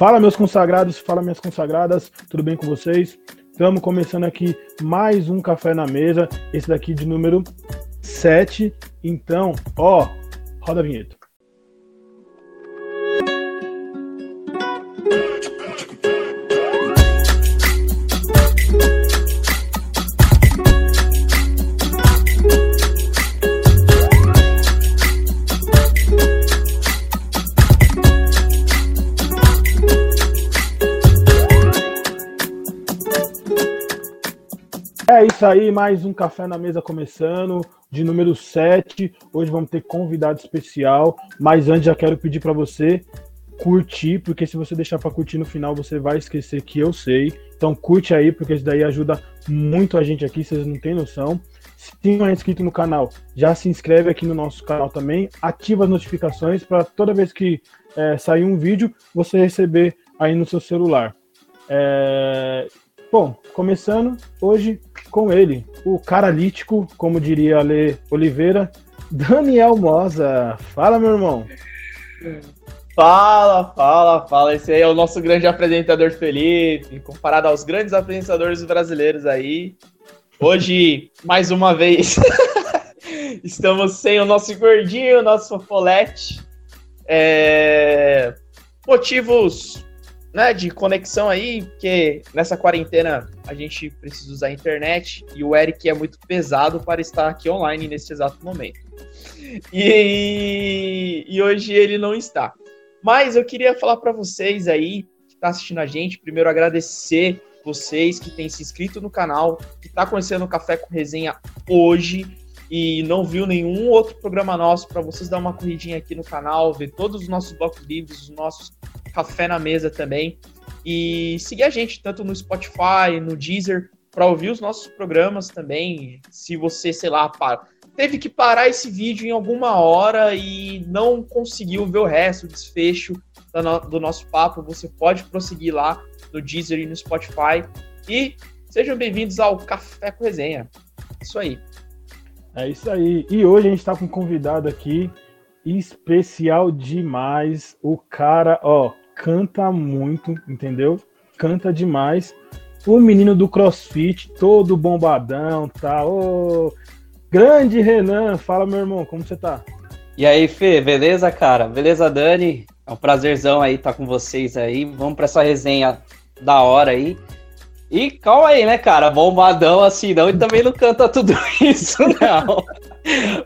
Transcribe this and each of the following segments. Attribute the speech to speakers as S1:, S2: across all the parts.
S1: Fala, meus consagrados, fala, minhas consagradas, tudo bem com vocês? Estamos começando aqui mais um Café na Mesa, esse daqui de número 7. Então, ó, roda a vinheta. Isso aí, mais um Café na Mesa começando, de número 7. Hoje vamos ter convidado especial, mas antes já quero pedir para você curtir, porque se você deixar para curtir no final, você vai esquecer que eu sei. Então curte aí, porque isso daí ajuda muito a gente aqui, vocês não têm noção. Se não é inscrito no canal, já se inscreve aqui no nosso canal também, ativa as notificações para toda vez que é, sair um vídeo, você receber aí no seu celular. É, Bom, começando hoje com ele, o caralítico, como diria Ale Oliveira, Daniel Moza. Fala, meu irmão.
S2: Fala, fala, fala. Esse aí é o nosso grande apresentador Felipe, comparado aos grandes apresentadores brasileiros aí. Hoje, mais uma vez, estamos sem o nosso gordinho, o nosso fofolete. É... Motivos né, de conexão aí, porque nessa quarentena a gente precisa usar a internet e o Eric é muito pesado para estar aqui online nesse exato momento. E, e hoje ele não está. Mas eu queria falar para vocês aí que está assistindo a gente, primeiro agradecer vocês que têm se inscrito no canal, que está conhecendo o Café com Resenha hoje e não viu nenhum outro programa nosso, para vocês dar uma corridinha aqui no canal, ver todos os nossos blocos livres, os nossos café na mesa também. E seguir a gente tanto no Spotify, no Deezer, para ouvir os nossos programas também. Se você, sei lá, para, teve que parar esse vídeo em alguma hora e não conseguiu ver o resto, o desfecho do nosso papo, você pode prosseguir lá no Deezer e no Spotify. E sejam bem-vindos ao Café com Resenha. Isso aí.
S1: É isso aí. E hoje a gente está com um convidado aqui especial demais. O cara, ó, canta muito, entendeu? Canta demais. O menino do CrossFit, todo bombadão, tá? Ô, grande Renan, fala meu irmão, como você tá?
S3: E aí, Fê, beleza, cara? Beleza, Dani? É um prazerzão aí estar tá com vocês aí. Vamos para essa resenha da hora aí. E calma aí, né, cara? Bombadão assim não, e também não canta tudo isso, não.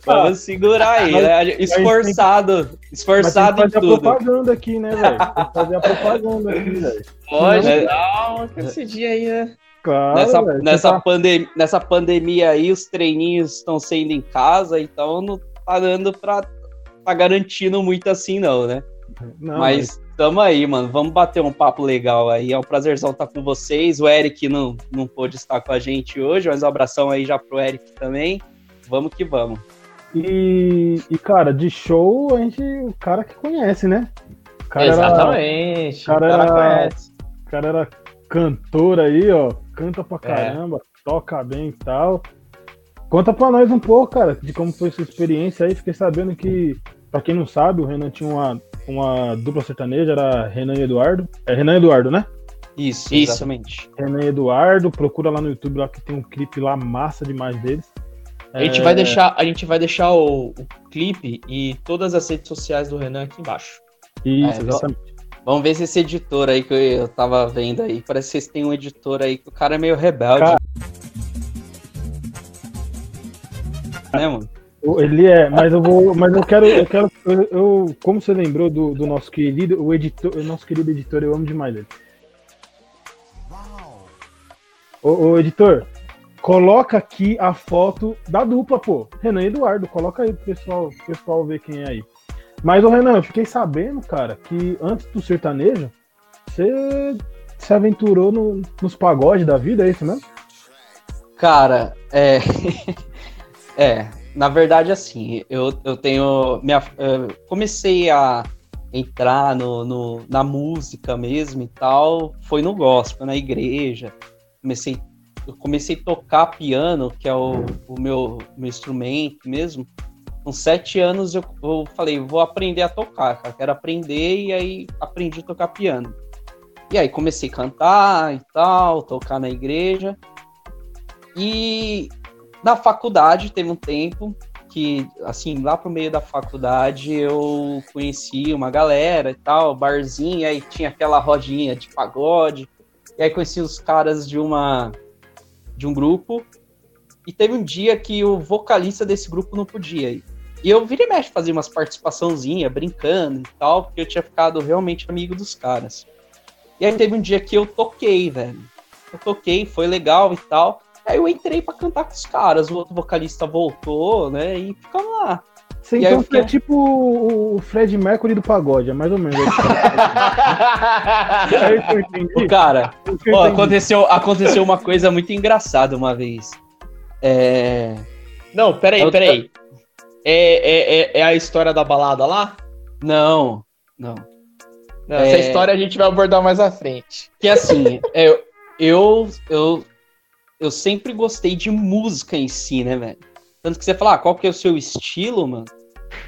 S3: Vamos segurar aí, né? Esforçado, esforçado em tudo.
S1: fazer a propaganda aqui, né, velho? fazer a propaganda aqui, velho.
S3: Pode, é... não, esse dia aí, né? Claro, nessa, nessa, tá... pandem nessa pandemia aí, os treininhos estão sendo em casa, então não tá dando pra tá garantindo muito assim, não, né? Não, mas, Tamo aí, mano. Vamos bater um papo legal aí. É um prazerzão estar com vocês. O Eric não, não pôde estar com a gente hoje, mas um abração aí já pro Eric também. Vamos que vamos.
S1: E, e cara, de show, a gente. O cara que conhece, né?
S3: Cara Exatamente.
S1: Era, cara, o cara era, conhece. O cara era cantor aí, ó. Canta pra é. caramba, é. toca bem e tal. Conta pra nós um pouco, cara, de como foi sua experiência aí. Fiquei sabendo que, pra quem não sabe, o Renan tinha uma uma dupla sertaneja, era Renan e Eduardo. É Renan e Eduardo, né?
S3: Isso, Isso. exatamente.
S1: Renan e Eduardo, procura lá no YouTube lá que tem um clipe lá massa demais deles.
S3: A gente é... vai deixar, a gente vai deixar o, o, clipe e todas as redes sociais do Renan aqui embaixo.
S1: Isso, é, exatamente.
S3: Vamos ver se esse editor aí que eu tava vendo aí. Parece que vocês têm um editor aí que o cara é meio rebelde. Cara...
S1: Né, mano? Ele é, mas eu vou, mas eu quero, eu quero, eu, eu como você lembrou do, do nosso querido, o editor, o nosso querido editor, eu amo demais ele. Ô, ô, editor, coloca aqui a foto da dupla, pô. Renan e Eduardo, coloca aí pro pessoal, pro pessoal ver quem é aí. Mas, ô Renan, eu fiquei sabendo, cara, que antes do sertanejo, você se aventurou no, nos pagodes da vida, é isso mesmo?
S3: Cara, é. é, na verdade, assim, eu, eu tenho. Minha, eu comecei a entrar no, no, na música mesmo e tal, foi no gospel, na igreja. Comecei, eu comecei a tocar piano, que é o, o meu, meu instrumento mesmo. Com sete anos eu, eu falei, vou aprender a tocar, cara. Quero aprender, e aí aprendi a tocar piano. E aí comecei a cantar e tal, tocar na igreja. E na faculdade teve um tempo que, assim, lá pro meio da faculdade eu conheci uma galera e tal, barzinho, aí tinha aquela rodinha de pagode. E aí conheci os caras de uma de um grupo. E teve um dia que o vocalista desse grupo não podia ir. E eu virei mexe fazer umas participaçãozinha, brincando e tal, porque eu tinha ficado realmente amigo dos caras. E aí teve um dia que eu toquei, velho. Eu toquei, foi legal e tal. Aí eu entrei para cantar com os caras, o outro vocalista voltou, né? E ficamos lá.
S1: Você e então fiquei... é tipo o Fred Mercury do pagode, é mais ou menos.
S3: o cara, ó, aconteceu, aconteceu uma coisa muito engraçada uma vez. É...
S2: Não, peraí, eu... peraí. É, é, é, é, a história da balada lá?
S3: Não, não.
S2: não essa é... história a gente vai abordar mais à frente.
S3: Que assim, eu, eu, eu, eu sempre gostei de música em si, né, velho? Tanto que você fala, ah, qual que é o seu estilo, mano?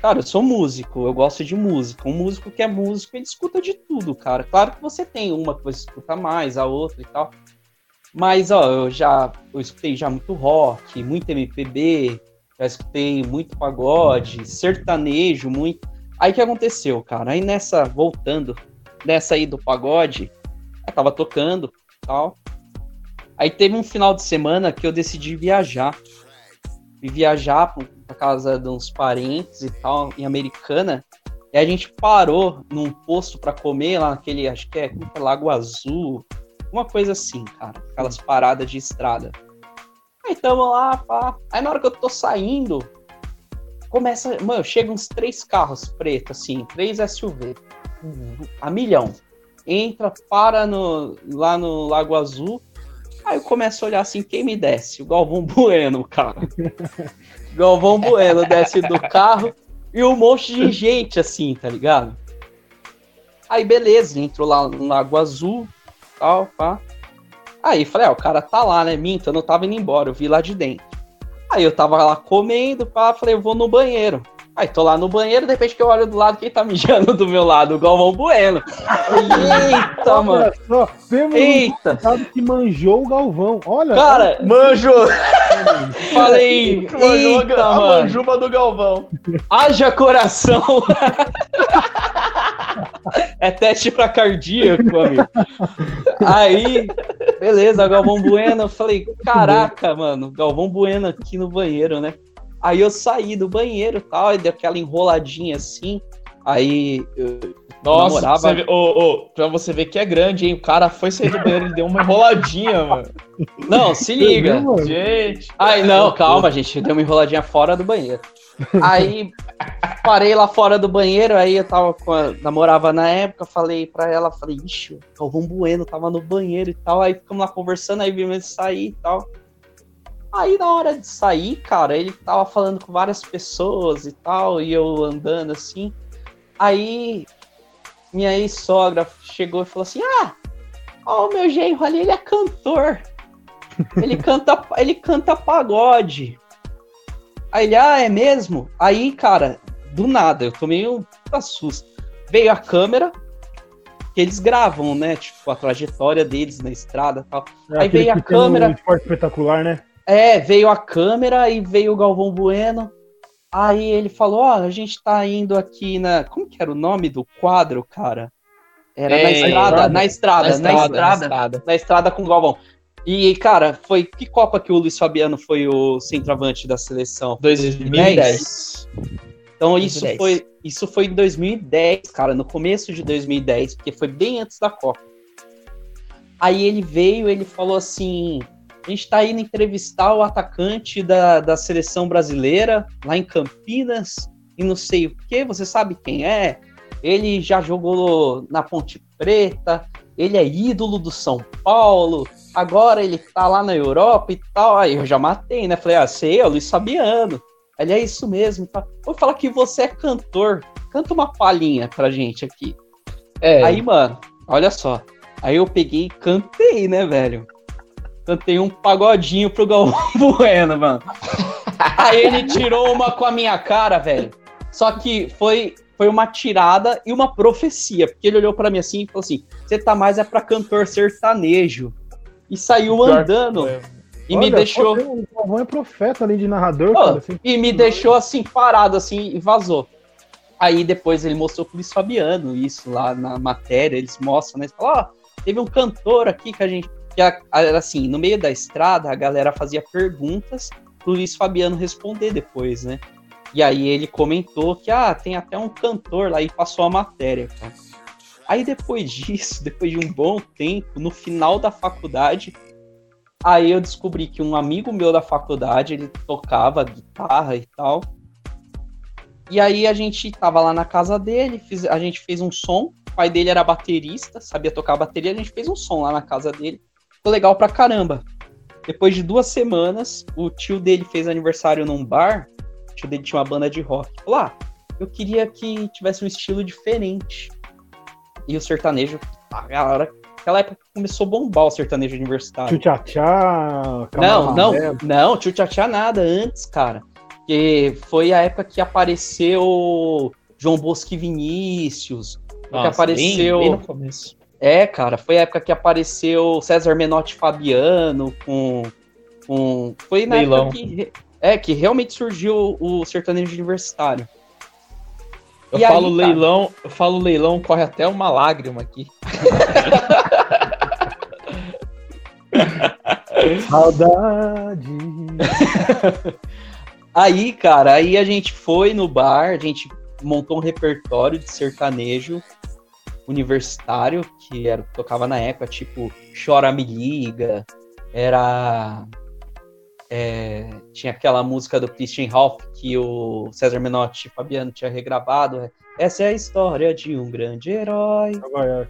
S3: Cara, eu sou músico, eu gosto de música. Um músico que é músico, ele escuta de tudo, cara. Claro que você tem uma que você escuta mais, a outra e tal. Mas, ó, eu já eu escutei já muito rock, muito MPB, já escutei muito pagode, sertanejo, muito. Aí que aconteceu, cara? Aí nessa, voltando, nessa aí do pagode, eu tava tocando tal. Aí teve um final de semana que eu decidi viajar. E viajar pra casa de uns parentes e tal, em Americana. E a gente parou num posto para comer lá naquele, acho que é, como é Lago Azul, uma coisa assim, cara. Aquelas paradas de estrada. Aí tamo lá, pá. Aí na hora que eu tô saindo, começa. Mano, chega uns três carros pretos, assim, três SUV. A milhão. Entra, para no, lá no Lago Azul. Aí eu começo a olhar assim, quem me desce? O Galvão Bueno, cara. Galvão Bueno desce do carro e um monte de gente assim, tá ligado? Aí beleza, entrou lá no Lago Azul, tal, pá. Aí falei, ah, o cara tá lá, né? Minta, eu não tava indo embora, eu vi lá de dentro. Aí eu tava lá comendo, pá, falei, eu vou no banheiro. Aí tô lá no banheiro, de repente que eu olho do lado, quem tá mijando do meu lado? O Galvão Bueno. Eita, mano. Só,
S1: Eita. Um que manjou o Galvão. Olha.
S3: Cara, manjou. Falei,
S2: manjou eita, a, a manjuba do Galvão.
S3: Haja coração. é teste pra cardíaco, amigo. Aí, beleza, Galvão Bueno. Eu falei, caraca, mano, Galvão Bueno aqui no banheiro, né? Aí eu saí do banheiro e tal, e deu aquela enroladinha assim. Aí eu
S2: Nossa, namorava... você vê, oh, oh, pra você ver que é grande, hein? O cara foi sair do banheiro e deu uma enroladinha, mano.
S3: Não, se liga. gente. Aí, não, calma, gente. Deu uma enroladinha fora do banheiro. Aí parei lá fora do banheiro, aí eu tava com a, namorava na época, falei pra ela, falei, ixi, o Galvão Bueno tava no banheiro e tal, aí ficamos lá conversando, aí vimos ele sair e tal. Aí na hora de sair, cara, ele tava falando com várias pessoas e tal, e eu andando assim. Aí minha ex-sogra chegou e falou assim: Ah, ó, o meu genro ali, ele é cantor. Ele canta, ele canta pagode. Aí ele, ah, é mesmo? Aí, cara, do nada, eu tomei um susto. Veio a câmera, que eles gravam, né? Tipo, a trajetória deles na estrada e tal. É Aí veio a câmera. Um
S1: esporte espetacular, né?
S3: É, veio a câmera e veio o Galvão Bueno. Aí ele falou: Ó, oh, a gente tá indo aqui na. Como que era o nome do quadro, cara? Era é, na, estrada, na, estrada, na estrada, na estrada, na estrada, na estrada com o Galvão. E, cara, foi que Copa que o Luiz Fabiano foi o centroavante da seleção? 2010. Então 2010. isso foi isso foi em 2010, cara, no começo de 2010, porque foi bem antes da Copa. Aí ele veio, ele falou assim: a gente está indo entrevistar o atacante da, da seleção brasileira lá em Campinas e não sei o que. Você sabe quem é? Ele já jogou na Ponte Preta, ele é ídolo do São Paulo, agora ele tá lá na Europa e tal. Aí eu já matei, né? Falei, ah, sei, é o Luiz Fabiano. Ele é isso mesmo. Tá? Vou falar que você é cantor. Canta uma palhinha pra gente aqui. É. Aí, mano, olha só. Aí eu peguei e cantei, né, velho? Cantei um pagodinho pro Galvão Bueno, mano. Aí ele tirou uma com a minha cara, velho. Só que foi foi uma tirada e uma profecia, porque ele olhou para mim assim e falou assim: "Você tá mais é para cantor sertanejo". E saiu andando. E Olha, me deixou.
S1: O avô é profeta além de narrador, oh, cara,
S3: assim. E me deixou assim, parado, assim, e vazou. Aí depois ele mostrou pro Luiz Fabiano isso lá na matéria, eles mostram, né? Falou, ó, oh, teve um cantor aqui que a gente. Que assim, no meio da estrada, a galera fazia perguntas pro Luiz Fabiano responder depois, né? E aí ele comentou que, ah, tem até um cantor lá e passou a matéria, cara. Aí depois disso, depois de um bom tempo, no final da faculdade, aí eu descobri que um amigo meu da faculdade, ele tocava guitarra e tal. E aí a gente tava lá na casa dele, fiz, a gente fez um som. O pai dele era baterista, sabia tocar bateria, a gente fez um som lá na casa dele. Ficou legal pra caramba. Depois de duas semanas, o tio dele fez aniversário num bar. O tio dele tinha uma banda de rock. Falou: ah, eu queria que tivesse um estilo diferente. E o sertanejo, a galera, aquela época começou a bombar o sertanejo universitário.
S1: Tchutchá,
S3: Não, não, não, tchutchá nada, antes, cara. Que foi a época que apareceu João Bosco e Vinícius. Nossa, que apareceu. Bem, bem no começo. É, cara, foi a época que apareceu César Menotti Fabiano com. com foi na Leilão. época que. É, que realmente surgiu o sertanejo universitário.
S2: Eu e falo aí, leilão, eu falo leilão, corre até uma lágrima aqui.
S1: Saudade.
S3: aí, cara, aí a gente foi no bar, a gente montou um repertório de sertanejo universitário, que era tocava na época, tipo Chora Me Liga, era é, tinha aquela música do Christian Ralph que o César Menotti e Fabiano tinha regravado. É, Essa é a história de um grande herói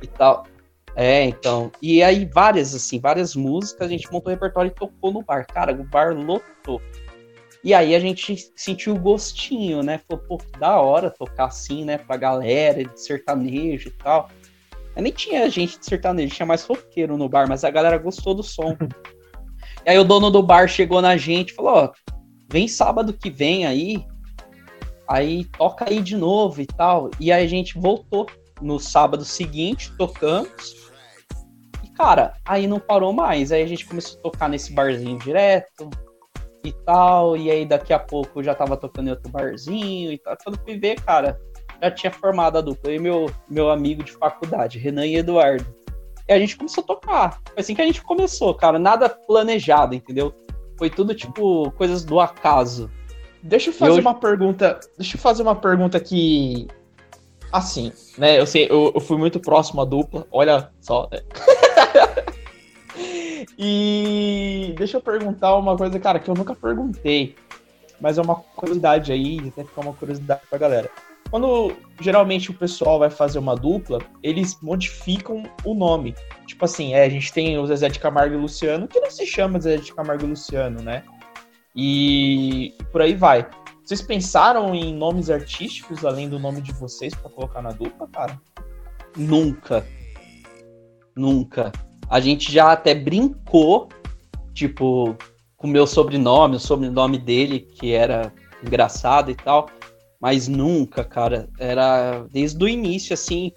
S3: e tal. É, então. E aí, várias, assim, várias músicas, a gente montou o repertório e tocou no bar. Cara, o bar lotou. E aí a gente sentiu o gostinho, né? Falou, pô, que da hora tocar assim, né? Pra galera de sertanejo e tal. Eu nem tinha gente de sertanejo, tinha mais roqueiro no bar, mas a galera gostou do som. E aí o dono do bar chegou na gente e falou: Ó, vem sábado que vem aí, aí toca aí de novo e tal. E aí a gente voltou no sábado seguinte, tocamos. E cara, aí não parou mais. Aí a gente começou a tocar nesse barzinho direto e tal. E aí daqui a pouco já tava tocando em outro barzinho e tal. Quando fui ver, cara, já tinha formado a dupla. E meu, meu amigo de faculdade, Renan e Eduardo. E a gente começou a tocar. Foi assim que a gente começou, cara. Nada planejado, entendeu? Foi tudo, tipo, coisas do acaso.
S2: Deixa eu fazer eu... uma pergunta. Deixa eu fazer uma pergunta que. Assim, né? Eu sei, eu, eu fui muito próximo à dupla. Olha só. Né? e deixa eu perguntar uma coisa, cara, que eu nunca perguntei. Mas é uma curiosidade aí, até ficar uma curiosidade pra galera. Quando geralmente o pessoal vai fazer uma dupla, eles modificam o nome. Tipo assim, é, a gente tem o Zezé de Camargo e Luciano, que não se chama Zezé de Camargo e Luciano, né? E, por aí vai. Vocês pensaram em nomes artísticos além do nome de vocês para colocar na dupla, cara?
S3: Nunca. Nunca. A gente já até brincou, tipo, com o meu sobrenome, o sobrenome dele, que era engraçado e tal mas nunca, cara. Era desde o início, assim.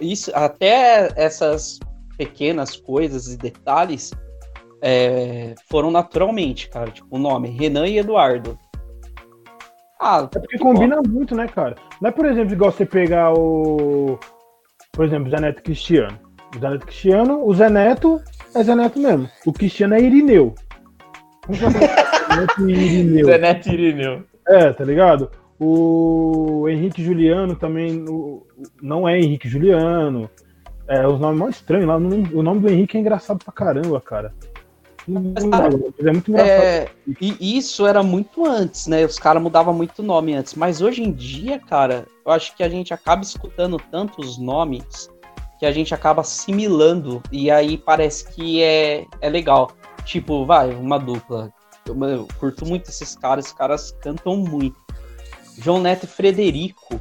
S3: Isso, até essas pequenas coisas e detalhes é, foram naturalmente, cara. Tipo, o nome, Renan e Eduardo.
S1: Ah, é porque combina bom. muito, né, cara? Não é, por exemplo, igual você pegar o. Por exemplo, Zé Neto Cristiano. O Zé Neto Cristiano, o Zé Neto é Zé Neto mesmo. O Cristiano é Irineu.
S2: Zé Neto Irineu. Zé Neto Irineu.
S1: É, tá ligado? O Henrique Juliano também o, não é Henrique Juliano. É, os nomes mais estranhos lá. O nome do Henrique é engraçado pra caramba, cara.
S3: é muito engraçado. É, e isso era muito antes, né? Os caras mudavam muito nome antes. Mas hoje em dia, cara, eu acho que a gente acaba escutando tantos nomes que a gente acaba assimilando. E aí parece que é, é legal. Tipo, vai, uma dupla. Eu, eu curto muito esses caras, os caras cantam muito. João Neto e Frederico.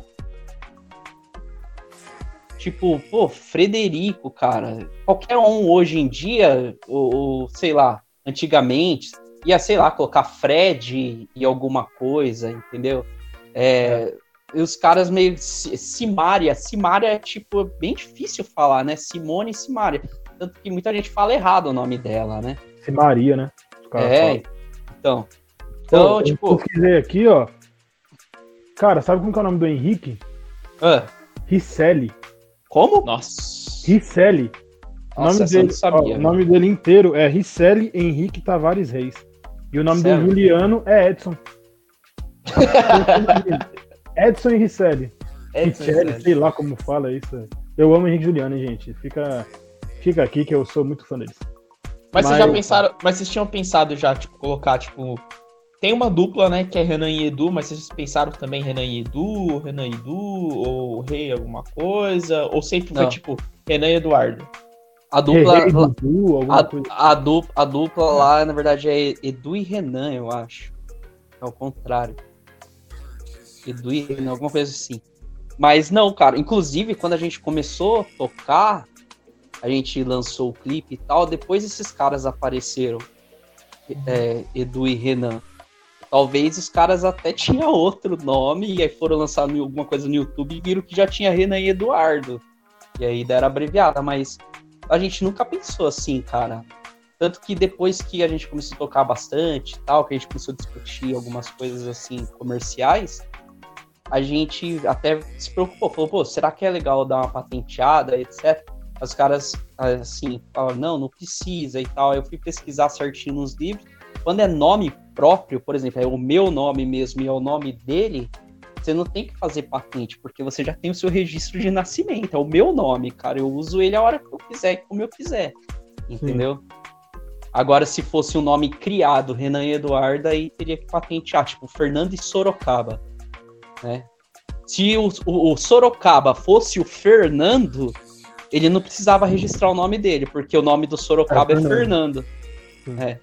S3: Tipo, pô, Frederico, cara. Qualquer um hoje em dia, ou, ou sei lá, antigamente, ia, sei lá, colocar Fred e alguma coisa, entendeu? É, os caras meio. Simária. Simária é, tipo, bem difícil falar, né? Simone e Simária. Tanto que muita gente fala errado o nome dela, né?
S1: Simaria, né?
S3: É, falam. então. Então, Pô, tipo.
S1: Eu quiser aqui, ó. Cara, sabe como é o nome do Henrique?
S3: Ah.
S1: Ricelli.
S3: Como?
S2: Nossa.
S1: Ricelli. O nome, dele, sabia, ó, o nome dele inteiro é Ricelli Henrique Tavares Reis. E o nome Sério? do Juliano é Edson. Edson e Ricelli. Edson Ricelli, sei lá como fala isso. Eu amo Henrique Juliano, gente. Fica, fica aqui que eu sou muito fã deles.
S2: Mas, mas vocês já pensaram, mas vocês tinham pensado já, tipo, colocar, tipo, tem uma dupla, né, que é Renan e Edu, mas vocês pensaram também Renan e Edu, Renan e Edu, ou Rei alguma coisa? Ou sempre foi, Não. tipo, Renan e Eduardo?
S3: A dupla. Rei, Edu, a, coisa. a, dupla, a dupla lá, na verdade, é Edu e Renan, eu acho. É o contrário. E Renan, alguma coisa assim. Mas não, cara. Inclusive, quando a gente começou a tocar, a gente lançou o clipe e tal, depois esses caras apareceram. É, Edu e Renan. Talvez os caras até tinham outro nome e aí foram lançar alguma coisa no YouTube e viram que já tinha Renan e Eduardo. E aí deram abreviada, mas a gente nunca pensou assim, cara. Tanto que depois que a gente começou a tocar bastante tal, que a gente começou a discutir algumas coisas assim comerciais, a gente até se preocupou, falou, pô, será que é legal dar uma patenteada, etc. Os caras, assim, falam, não, não precisa e tal. Eu fui pesquisar certinho nos livros. Quando é nome próprio, por exemplo, é o meu nome mesmo e é o nome dele, você não tem que fazer patente, porque você já tem o seu registro de nascimento, é o meu nome, cara. Eu uso ele a hora que eu quiser, como eu quiser. Entendeu? Sim. Agora, se fosse um nome criado, Renan e Eduardo, aí teria que patentear, tipo, Fernando e Sorocaba. Né? Se o, o, o Sorocaba fosse o Fernando, ele não precisava registrar o nome dele, porque o nome do Sorocaba é, é Fernando. É.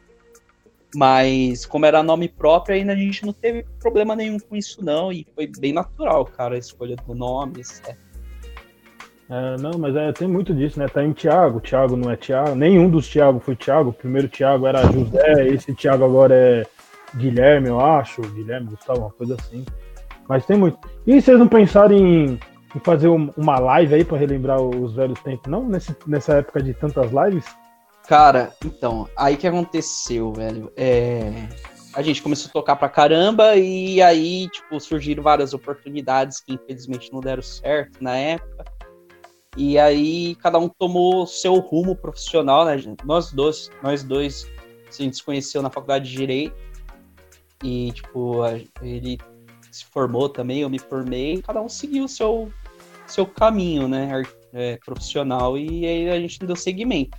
S3: Mas, como era nome próprio, ainda a gente não teve problema nenhum com isso, não. E foi bem natural, cara, a escolha do nome.
S1: É, não, mas é, tem muito disso, né? Tá em Thiago, Thiago não é Thiago, nenhum dos Thiago foi Thiago. O primeiro Thiago era José, esse Thiago agora é Guilherme, eu acho, Guilherme, Gustavo, uma coisa assim. Mas tem muito. E vocês não pensaram em, em fazer uma live aí para relembrar os velhos tempos, não? Nesse, nessa época de tantas lives?
S3: Cara, então, aí que aconteceu, velho. É... A gente começou a tocar pra caramba e aí, tipo, surgiram várias oportunidades que infelizmente não deram certo na época. E aí cada um tomou seu rumo profissional, né? Nós dois, nós dois a gente se conheceu na faculdade de direito. E tipo, ele se formou também, eu me formei, cada um seguiu o seu seu caminho, né, é, profissional e aí a gente deu seguimento.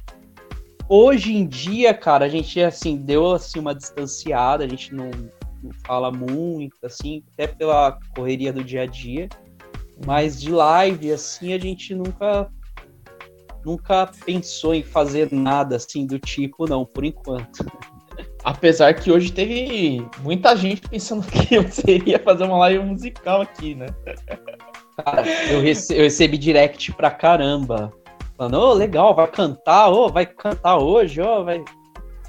S3: Hoje em dia, cara, a gente assim deu assim uma distanciada, a gente não, não fala muito, assim, até pela correria do dia a dia. Mas de live, assim, a gente nunca nunca pensou em fazer nada assim do tipo, não, por enquanto.
S2: Apesar que hoje teve muita gente pensando que você ia fazer uma live musical aqui, né?
S3: Cara, eu, rece eu recebi direct pra caramba. Falando, ô, oh, legal, vai cantar, ô, oh, vai cantar hoje, ô, oh, vai.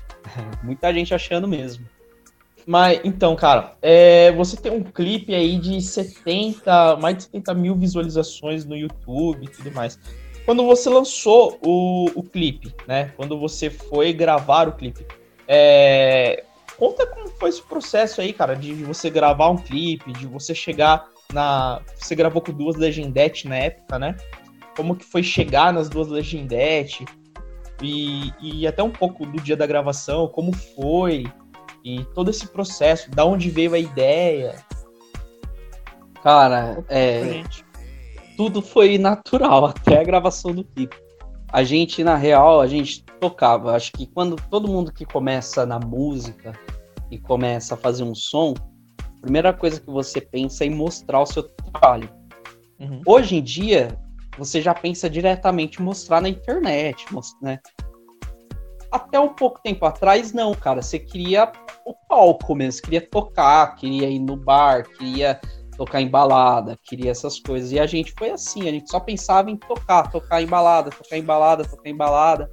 S3: Muita gente achando mesmo.
S2: Mas, então, cara, é, você tem um clipe aí de 70, mais de 70 mil visualizações no YouTube e tudo mais. Quando você lançou o, o clipe, né? Quando você foi gravar o clipe, é, conta como foi esse processo aí, cara, de você gravar um clipe, de você chegar na. Você gravou com duas legendetes na época, né? como que foi chegar nas duas Legendete e, e até um pouco do dia da gravação, como foi e todo esse processo, da onde veio a ideia.
S3: Cara, é, tudo foi natural até a gravação do clipe. A gente, na real, a gente tocava. Acho que quando todo mundo que começa na música e começa a fazer um som, a primeira coisa que você pensa é em mostrar o seu trabalho. Uhum. Hoje em dia, você já pensa diretamente mostrar na internet, né? Até um pouco tempo atrás, não, cara. Você queria o palco mesmo, queria tocar, queria ir no bar, queria tocar em balada, queria essas coisas. E a gente foi assim, a gente só pensava em tocar, tocar em balada, tocar em balada, tocar em balada.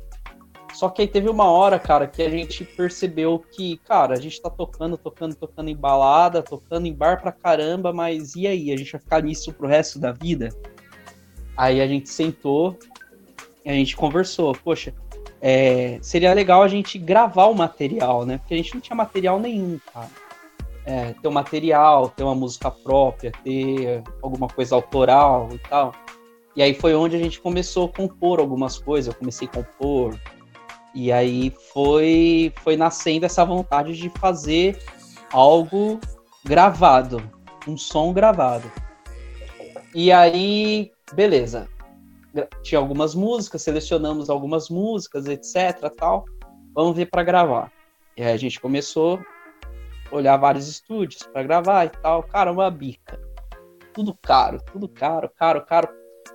S3: Só que aí teve uma hora, cara, que a gente percebeu que, cara, a gente tá tocando, tocando, tocando em balada, tocando em bar pra caramba, mas e aí? A gente vai ficar nisso pro resto da vida? Aí a gente sentou e a gente conversou. Poxa, é, seria legal a gente gravar o material, né? Porque a gente não tinha material nenhum, cara. É, ter um material, ter uma música própria, ter alguma coisa autoral e tal. E aí foi onde a gente começou a compor algumas coisas. Eu comecei a compor, e aí foi, foi nascendo essa vontade de fazer algo gravado, um som gravado. E aí, beleza. Tinha algumas músicas, selecionamos algumas músicas, etc, tal. Vamos ver para gravar. E aí a gente começou olhar vários estúdios para gravar e tal. Cara, uma bica. Tudo caro, tudo caro, caro, caro.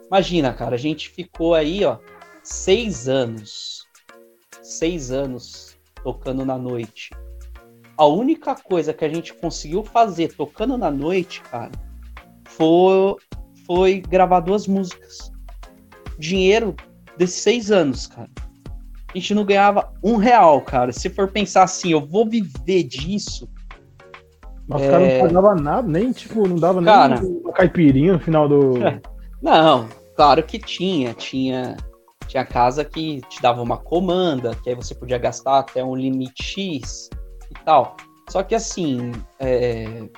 S3: Imagina, cara, a gente ficou aí, ó, seis anos seis anos tocando na noite. A única coisa que a gente conseguiu fazer tocando na noite, cara, foi, foi gravar duas músicas. Dinheiro desses seis anos, cara. A gente não ganhava um real, cara. Se for pensar assim, eu vou viver disso.
S1: Mas é... o cara não pagava nada, nem, tipo, não dava cara... nem uma caipirinha no final do.
S3: Não, claro que tinha. Tinha tinha casa que te dava uma comanda, que aí você podia gastar até um limite X e tal. Só que assim, é...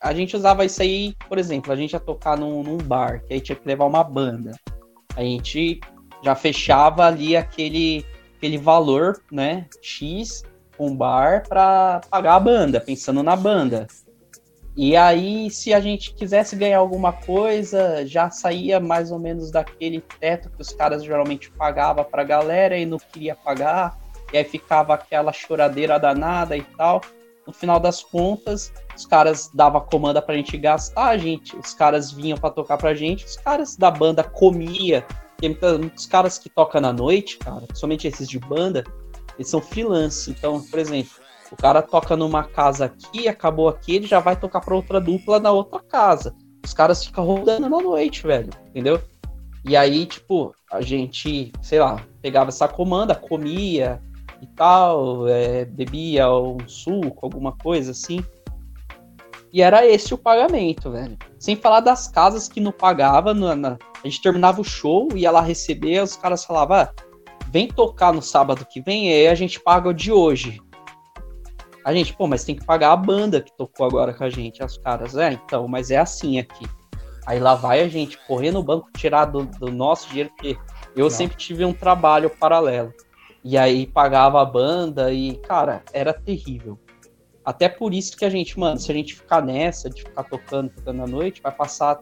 S3: a gente usava isso aí, por exemplo, a gente ia tocar num, num bar, que aí tinha que levar uma banda. A gente já fechava ali aquele, aquele valor, né, X, um bar para pagar a banda, pensando na banda. E aí, se a gente quisesse ganhar alguma coisa, já saía mais ou menos daquele teto que os caras geralmente pagavam pra galera e não queria pagar. E aí ficava aquela choradeira danada e tal. No final das contas, os caras davam comanda pra gente gastar, a gente, os caras vinham para tocar pra gente, os caras da banda comia. Porque muitos caras que tocam na noite, cara, principalmente esses de banda, eles são freelance. Então, por exemplo, o cara toca numa casa aqui, acabou aqui, ele já vai tocar pra outra dupla na outra casa. Os caras ficam rodando na noite, velho, entendeu? E aí, tipo, a gente, sei lá, pegava essa comanda, comia e tal, é, bebia um suco, alguma coisa assim. E era esse o pagamento, velho. Sem falar das casas que não pagava, na, na... a gente terminava o show, ia lá receber, os caras falavam, ah, vem tocar no sábado que vem, aí a gente paga o de hoje. A gente, pô, mas tem que pagar a banda que tocou agora com a gente. As caras, é, então, mas é assim aqui. Aí lá vai a gente correr no banco, tirar do, do nosso dinheiro, porque eu Não. sempre tive um trabalho paralelo. E aí pagava a banda e, cara, era terrível. Até por isso que a gente, mano, se a gente ficar nessa, de ficar tocando, tocando à noite, vai passar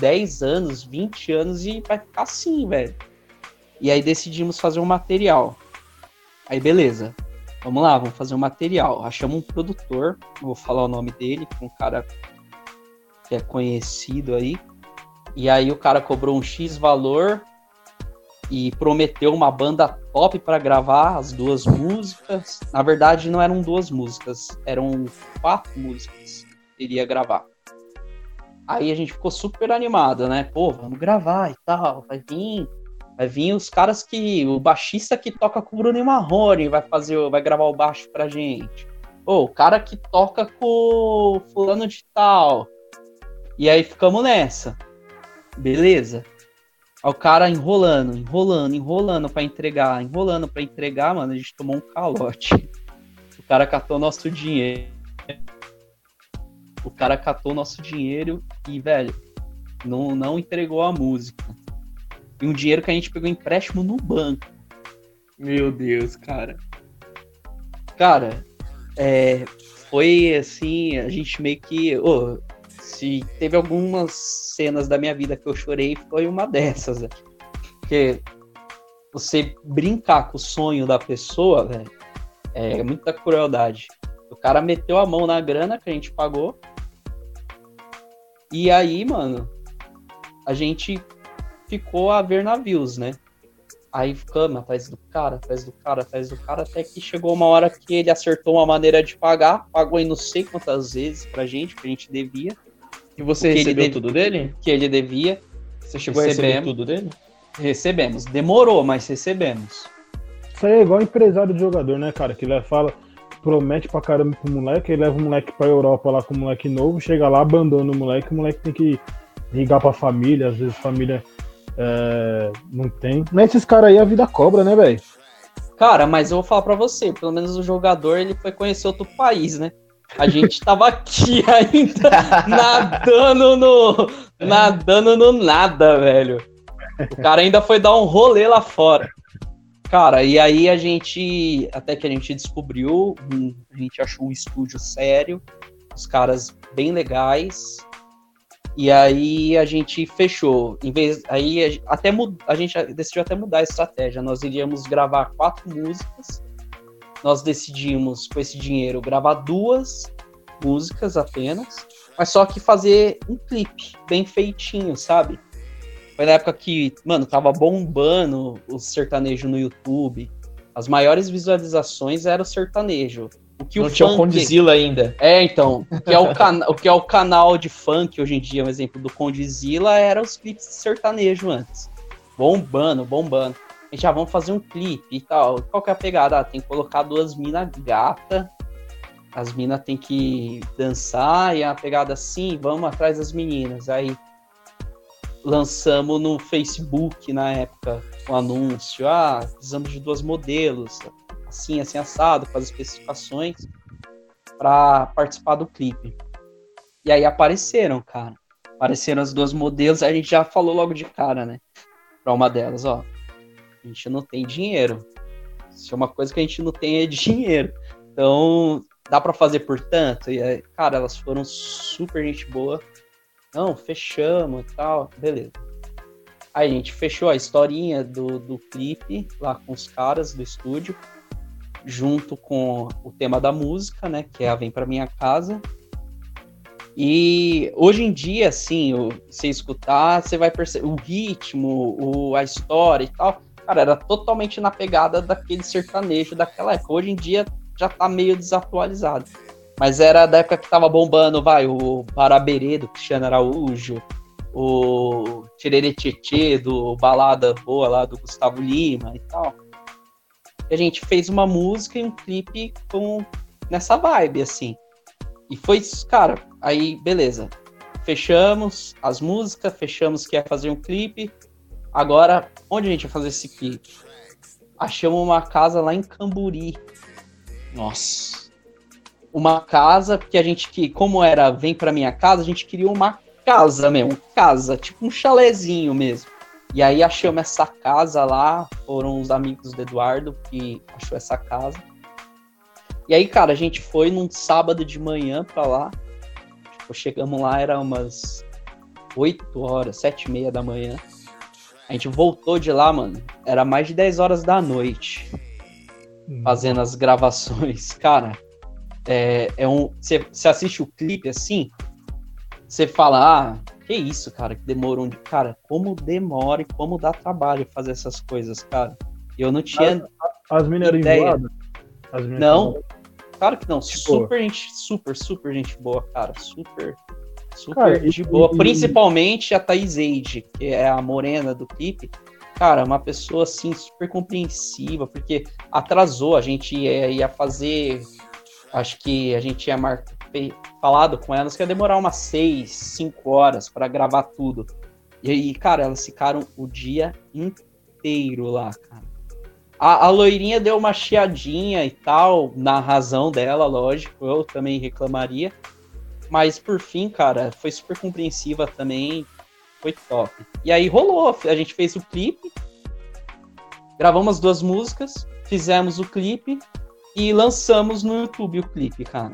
S3: 10 anos, 20 anos e vai ficar assim, velho. E aí decidimos fazer um material. Aí beleza. Vamos lá, vamos fazer um material. Achamos um produtor, vou falar o nome dele, um cara que é conhecido aí. E aí o cara cobrou um X valor e prometeu uma banda top para gravar as duas músicas. Na verdade, não eram duas músicas, eram quatro músicas que iria gravar. Aí a gente ficou super animado, né? Pô, vamos gravar e tal, vai vir Vai vir os caras que. O baixista que toca com o Bruno Marrone vai fazer, vai gravar o baixo pra gente. Ou o cara que toca com fulano de tal. E aí ficamos nessa. Beleza. O cara enrolando, enrolando, enrolando para entregar, enrolando para entregar, mano, a gente tomou um calote. O cara catou nosso dinheiro. O cara catou nosso dinheiro e, velho, não, não entregou a música. E um dinheiro que a gente pegou empréstimo no banco.
S2: Meu Deus, cara.
S3: Cara, é, foi assim, a gente meio que. Oh, se teve algumas cenas da minha vida que eu chorei, foi uma dessas. Né? Porque você brincar com o sonho da pessoa, velho, é muita crueldade. O cara meteu a mão na grana que a gente pagou. E aí, mano, a gente ficou a ver navios, né? Aí ficamos atrás do cara, atrás do cara, atrás do cara, até que chegou uma hora que ele acertou uma maneira de pagar, pagou em não sei quantas vezes pra gente, que a gente devia.
S2: E você recebeu tudo dele?
S3: Que ele devia.
S2: Você chegou recebemos, a receber tudo dele?
S3: Recebemos. Demorou, mas recebemos.
S1: Isso aí é igual empresário de jogador, né, cara? Que ele fala, promete pra caramba pro moleque, ele leva o moleque pra Europa lá com o moleque novo, chega lá, abandona o moleque, o moleque tem que ligar pra família, às vezes a família é, não tem. Mas esses caras aí a vida cobra, né, velho?
S3: Cara, mas eu vou falar pra você, pelo menos o jogador ele foi conhecer outro país, né? A gente tava aqui ainda nadando no. nadando no nada, velho. O cara ainda foi dar um rolê lá fora. Cara, e aí a gente, até que a gente descobriu, a gente achou um estúdio sério, os caras bem legais, e aí a gente fechou. Em vez, aí até a gente decidiu até mudar a estratégia. Nós iríamos gravar quatro músicas. Nós decidimos com esse dinheiro gravar duas músicas apenas, mas só que fazer um clipe bem feitinho, sabe? Foi na época que, mano, tava bombando o sertanejo no YouTube. As maiores visualizações era o sertanejo.
S2: O que Não o tinha funk... o Condzilla ainda.
S3: É, então. O que é o, can... o que é o canal de funk hoje em dia, um exemplo do Condzilla, era os clipes de sertanejo antes. Bombando, bombando. A gente já ah, vamos fazer um clipe e tal. Qual que é a pegada? Ah, tem que colocar duas minas gata. As minas tem que dançar e a pegada assim, vamos atrás das meninas. Aí lançamos no Facebook na época um anúncio, ah, precisamos de duas modelos, assim, assim, assado, com as especificações, para participar do clipe. E aí apareceram, cara. Apareceram as duas modelos, a gente já falou logo de cara, né? Pra uma delas, ó. A gente não tem dinheiro. Se é uma coisa que a gente não tem é dinheiro. Então, dá para fazer por tanto? E aí, cara, elas foram super gente boa não, fechamos e tal, beleza. Aí a gente fechou a historinha do, do clipe lá com os caras do estúdio, junto com o tema da música, né? Que é a Vem Pra Minha Casa. E hoje em dia, assim, você escutar, você vai perceber o ritmo, o, a história e tal. Cara, era totalmente na pegada daquele sertanejo daquela época. Hoje em dia já tá meio desatualizado. Mas era da época que tava bombando, vai, o Baraberê do Cristiano Araújo, o Tirere Tietê do Balada Boa lá do Gustavo Lima e tal. A gente fez uma música e um clipe com nessa vibe, assim. E foi, cara, aí beleza. Fechamos as músicas, fechamos que ia fazer um clipe. Agora, onde a gente vai fazer esse clipe? Achamos uma casa lá em Camburi. Nossa uma casa, porque a gente que, como era vem para minha casa, a gente queria uma casa mesmo, casa, tipo um chalezinho mesmo. E aí achamos essa casa lá, foram os amigos do Eduardo que achou essa casa. E aí, cara, a gente foi num sábado de manhã pra lá. Tipo, chegamos lá, era umas 8 horas, 7 e meia da manhã. A gente voltou de lá, mano. Era mais de 10 horas da noite. Fazendo as gravações. Cara, é, é um. Você assiste o clipe assim, você fala, ah, que isso, cara, que demorou. Um... Cara, como demora e como dá trabalho fazer essas coisas, cara. Eu não tinha.
S1: As, as minas ideia.
S3: As não, claro que não. Super gente, super, super gente boa, cara. Super, super cara, de e, boa. E, Principalmente a Thaís Eide, que é a morena do clipe. Cara, uma pessoa assim, super compreensiva, porque atrasou, a gente ia, ia fazer acho que a gente tinha mar... falado com elas que ia demorar umas seis, cinco horas para gravar tudo. E aí, cara, elas ficaram o dia inteiro lá, cara. A, a loirinha deu uma chiadinha e tal, na razão dela, lógico, eu também reclamaria. Mas por fim, cara, foi super compreensiva também, foi top. E aí rolou, a gente fez o clipe, gravamos duas músicas, fizemos o clipe, e lançamos no YouTube o clipe, cara.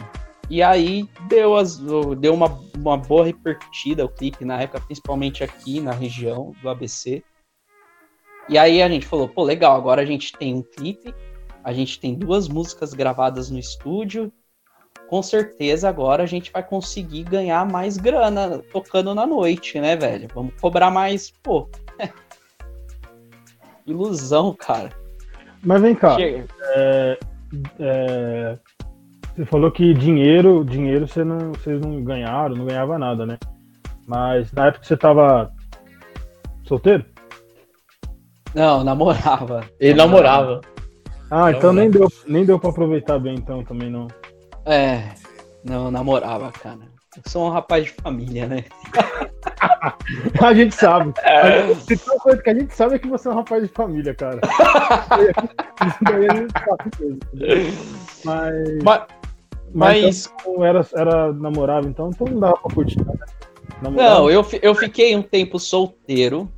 S3: E aí deu, as, deu uma, uma boa repercutida o clipe na época, principalmente aqui na região do ABC. E aí a gente falou, pô, legal, agora a gente tem um clipe, a gente tem duas músicas gravadas no estúdio. Com certeza agora a gente vai conseguir ganhar mais grana tocando na noite, né, velho? Vamos cobrar mais, pô. Ilusão, cara.
S1: Mas vem cá. É, é, você falou que dinheiro, dinheiro você não, vocês não ganharam, não ganhava nada, né? Mas na época você tava solteiro?
S3: Não, namorava.
S2: Ele namorava.
S1: Ah, então, então nem, deu, nem deu pra aproveitar bem, então, também não.
S3: É, não namorava, cara. Eu sou um rapaz de família, né?
S1: a gente sabe. É. Se tem uma coisa que a gente sabe é que você é um rapaz de família, cara. Isso daí a gente sabe mesmo. Mas. Mas, mas então, era, era namorável, então, então não dava pra curtir, né?
S3: Não, eu, eu fiquei um tempo solteiro,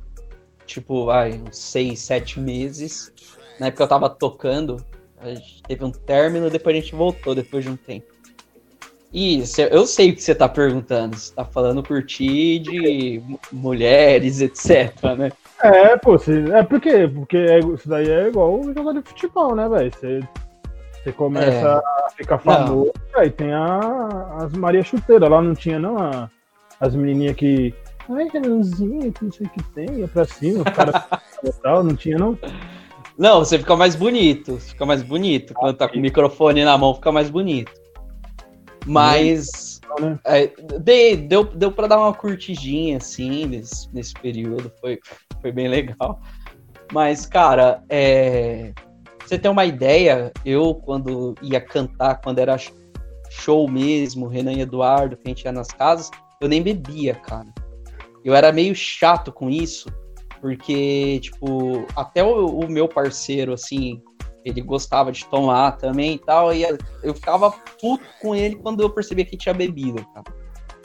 S3: tipo, vai, uns seis, sete meses. Na época eu tava tocando, a gente teve um término, depois a gente voltou depois de um tempo. E eu sei o que você tá perguntando. Você tá falando curtir de mulheres, etc, né?
S1: É, pô, você, é porque, porque é, isso daí é igual jogar de futebol, né, velho? Você, você começa é. a ficar famoso, aí tem a, as Maria Chuteira, lá não tinha não a, as menininhas que. Ai, Renanzinho, que não sei o que tem, ia pra cima, o cara tal, não tinha não.
S3: Não, você fica mais bonito, fica mais bonito. Quando tá com o microfone na mão, fica mais bonito. Mas né? é, de, deu, deu pra dar uma curtidinha, assim, nesse, nesse período. Foi, foi bem legal. Mas, cara, é, você tem uma ideia, eu, quando ia cantar, quando era show mesmo, Renan e Eduardo, que a gente ia nas casas, eu nem bebia, cara. Eu era meio chato com isso, porque, tipo, até o, o meu parceiro, assim, ele gostava de tomar também e tal, e eu ficava puto com ele quando eu percebia que tinha bebida, cara.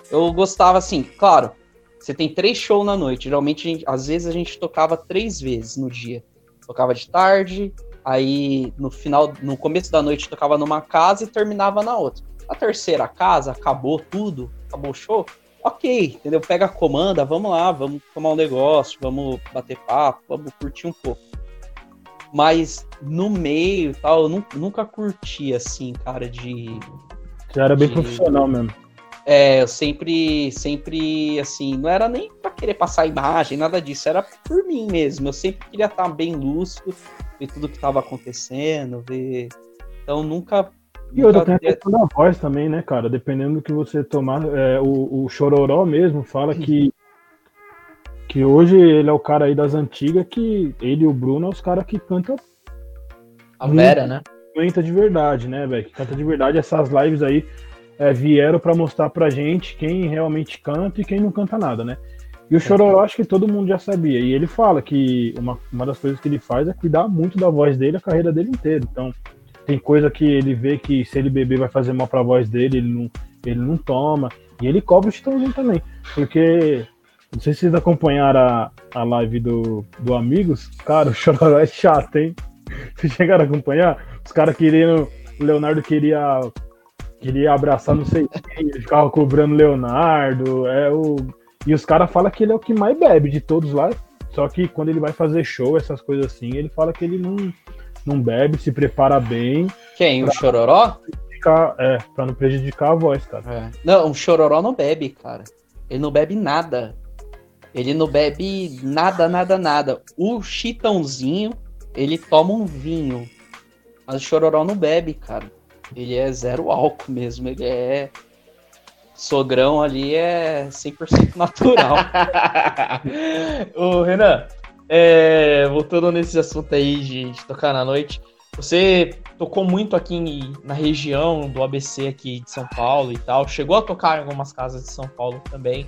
S3: Eu gostava assim, claro, você tem três shows na noite, geralmente, gente, às vezes a gente tocava três vezes no dia. Tocava de tarde, aí no final, no começo da noite tocava numa casa e terminava na outra. A terceira casa, acabou tudo, acabou o show, ok, entendeu? Pega a comanda, vamos lá, vamos tomar um negócio, vamos bater papo, vamos curtir um pouco. Mas no meio tal, eu nunca curti assim, cara, de.
S1: Já era bem de... profissional mesmo.
S3: É, eu sempre, sempre, assim, não era nem pra querer passar imagem, nada disso, era por mim mesmo. Eu sempre queria estar bem lúcido, ver tudo que tava acontecendo, ver. Então nunca.
S1: E outra, tem a questão da voz também, né, cara? Dependendo do que você tomar, é, o, o Chororó mesmo fala que que hoje ele é o cara aí das antigas que ele e o Bruno é os caras que cantam.
S3: A Vera, né?
S1: Canta de verdade, né, velho? Que canta de verdade. Essas lives aí é, vieram para mostrar pra gente quem realmente canta e quem não canta nada, né? E o Chororó acho que todo mundo já sabia. E ele fala que uma, uma das coisas que ele faz é cuidar muito da voz dele a carreira dele inteira. Então, tem coisa que ele vê que se ele beber vai fazer mal pra voz dele, ele não, ele não toma. E ele cobra o Chitãozinho também. Porque não sei se vocês acompanharam a, a live do, do Amigos. Cara, o Chororó é chato, hein? Vocês chegaram a acompanhar? Os caras queriam. O Leonardo queria. Queria abraçar não sei quem, ele ficava cobrando Leonardo. É o, e os caras falam que ele é o que mais bebe de todos lá. Só que quando ele vai fazer show, essas coisas assim, ele fala que ele não, não bebe, se prepara bem.
S3: Quem? O Chororó?
S1: É, pra não prejudicar a voz, cara.
S3: É. Não, o Chororó não bebe, cara. Ele não bebe nada. Ele não bebe nada, nada, nada. O Chitãozinho, ele toma um vinho. Mas o Chororó não bebe, cara. Ele é zero álcool mesmo. Ele é. Sogrão ali é 100% natural.
S2: Ô, Renan, é, voltando nesse assunto aí de, de, tocar na noite, você tocou muito aqui na região do ABC aqui de São Paulo e tal. Chegou a tocar em algumas casas de São Paulo também.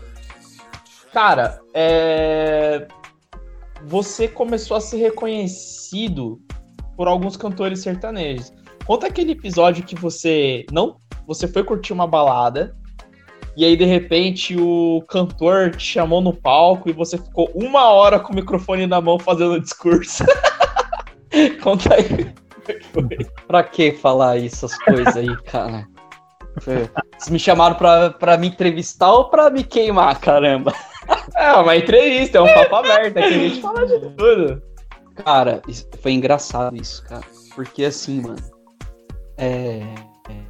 S2: Cara, é... você começou a ser reconhecido por alguns cantores sertanejos. Conta aquele episódio que você não, você foi curtir uma balada e aí de repente o cantor te chamou no palco e você ficou uma hora com o microfone na mão fazendo discurso. Conta aí.
S3: pra que falar essas coisas aí, cara? Vocês me chamaram pra, pra me entrevistar ou pra me queimar, caramba?
S2: É uma entrevista, é um papo aberto, aqui a gente fala de tudo.
S3: Cara, foi engraçado isso, cara. Porque assim, mano. É, é,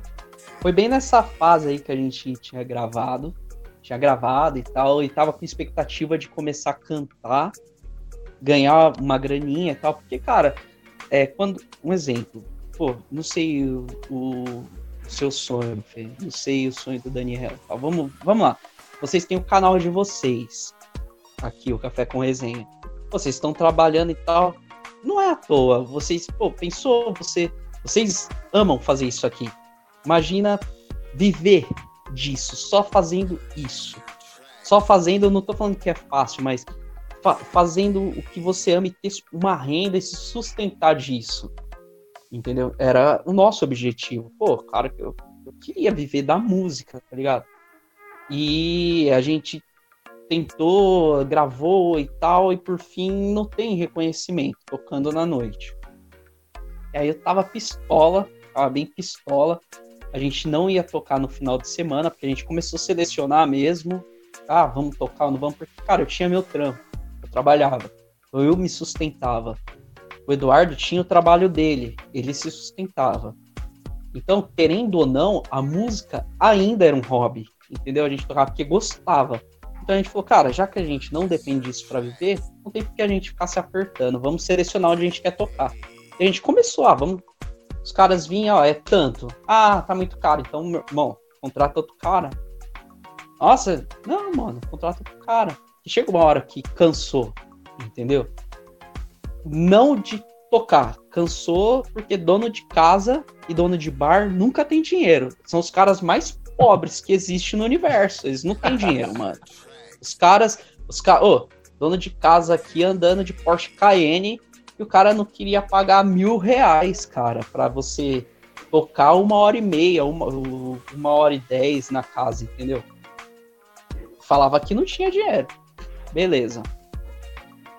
S3: foi bem nessa fase aí que a gente tinha gravado. Tinha gravado e tal, e tava com expectativa de começar a cantar, ganhar uma graninha e tal. Porque, cara, é quando. Um exemplo. Pô, não sei o, o seu sonho, Fê. Não sei o sonho do Daniel. Vamos, vamos lá. Vocês têm o canal de vocês. Aqui, o Café com Resenha. Vocês estão trabalhando e tal. não é à toa. Vocês, pô, pensou, você, vocês amam fazer isso aqui. Imagina viver disso, só fazendo isso. Só fazendo, eu não tô falando que é fácil, mas fa fazendo o que você ama e ter uma renda e se sustentar disso. Entendeu? Era o nosso objetivo. Pô, cara, eu, eu queria viver da música, tá ligado? E a gente tentou, gravou e tal, e por fim não tem reconhecimento tocando na noite. Aí eu tava pistola, tava bem pistola. A gente não ia tocar no final de semana, porque a gente começou a selecionar mesmo. Ah, vamos tocar ou não vamos? Porque, cara, eu tinha meu trampo, eu trabalhava, então eu me sustentava. O Eduardo tinha o trabalho dele, ele se sustentava. Então, querendo ou não, a música ainda era um hobby, entendeu? A gente tocava porque gostava. Então a gente falou, cara, já que a gente não depende disso para viver, não tem por que a gente ficar se apertando. Vamos selecionar onde a gente quer tocar. A gente começou, ah, vamos. Os caras vinham, ó, é tanto. Ah, tá muito caro. Então, meu irmão, contrata outro cara. Nossa, não, mano, contrata outro cara. E chega uma hora que cansou, entendeu? Não de tocar, cansou porque dono de casa e dono de bar nunca tem dinheiro. São os caras mais pobres que existem no universo. Eles não têm dinheiro, mano. Os caras, os caras, oh, dono de casa aqui andando de Porsche Cayenne e o cara não queria pagar mil reais, cara, para você tocar uma hora e meia, uma, uma hora e dez na casa, entendeu? Falava que não tinha dinheiro. Beleza.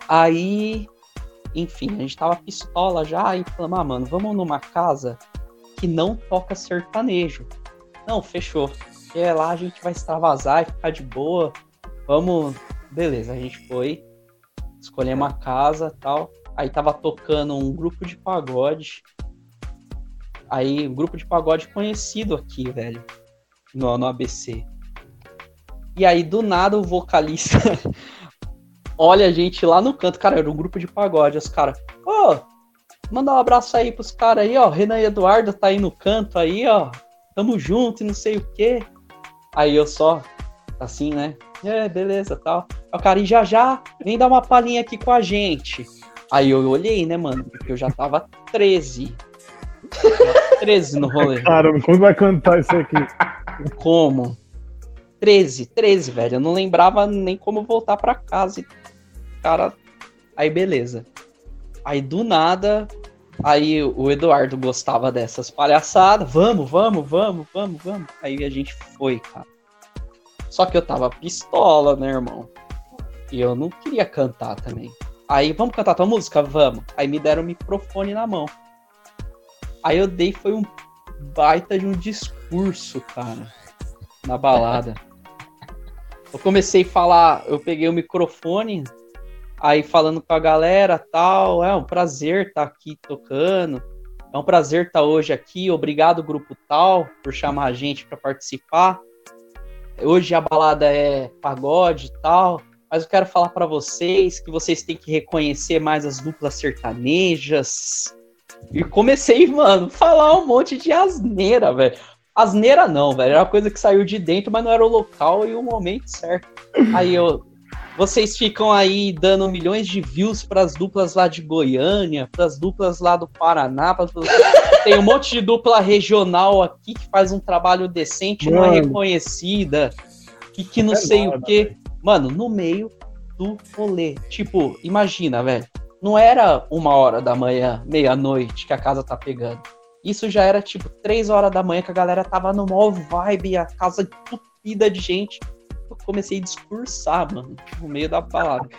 S3: Aí, enfim, a gente tava pistola já e falamos, ah, mano, vamos numa casa que não toca sertanejo. Não, fechou. Porque lá a gente vai extravasar e ficar de boa. Vamos. Beleza, a gente foi, escolhemos uma casa tal. Aí tava tocando um grupo de pagode. Aí, um grupo de pagode conhecido aqui, velho. No, no ABC. E aí, do nada, o vocalista olha a gente lá no canto. Cara, era um grupo de pagode. Os caras, ô, oh, manda um abraço aí pros caras aí, ó. Renan e Eduardo tá aí no canto aí, ó. Tamo junto e não sei o quê. Aí eu só, assim, né? É, beleza, tal. O cara, e já já, vem dar uma palhinha aqui com a gente. Aí eu olhei, né, mano? Porque eu já tava 13. 13 no rolê.
S1: Caramba, como vai cantar isso aqui?
S3: Como? 13, 13, velho. Eu não lembrava nem como voltar pra casa. Cara, aí beleza. Aí do nada, aí o Eduardo gostava dessas palhaçadas. Vamos, vamos, vamos, vamos, vamos. Aí a gente foi, cara. Só que eu tava pistola, né, irmão? E eu não queria cantar também. Aí, vamos cantar tua música? Vamos. Aí me deram o microfone na mão. Aí eu dei, foi um baita de um discurso, cara, na balada. Eu comecei a falar, eu peguei o microfone, aí falando com a galera, tal, é um prazer estar tá aqui tocando. É um prazer estar tá hoje aqui. Obrigado grupo tal por chamar a gente para participar. Hoje a balada é pagode e tal, mas eu quero falar para vocês que vocês têm que reconhecer mais as duplas sertanejas. E comecei, mano, falar um monte de asneira, velho. Asneira não, velho. Era uma coisa que saiu de dentro, mas não era o local e o momento certo. Aí eu. Vocês ficam aí dando milhões de views para as duplas lá de Goiânia, para as duplas lá do Paraná. Pras... Tem um monte de dupla regional aqui que faz um trabalho decente, Mano. não é reconhecida, que, que não é sei nada, o quê. Véio. Mano, no meio do rolê. Tipo, imagina, velho. Não era uma hora da manhã, meia-noite, que a casa tá pegando. Isso já era tipo três horas da manhã que a galera tava no maior vibe, a casa entupida de gente. Eu comecei a discursar, mano, no meio da palavra.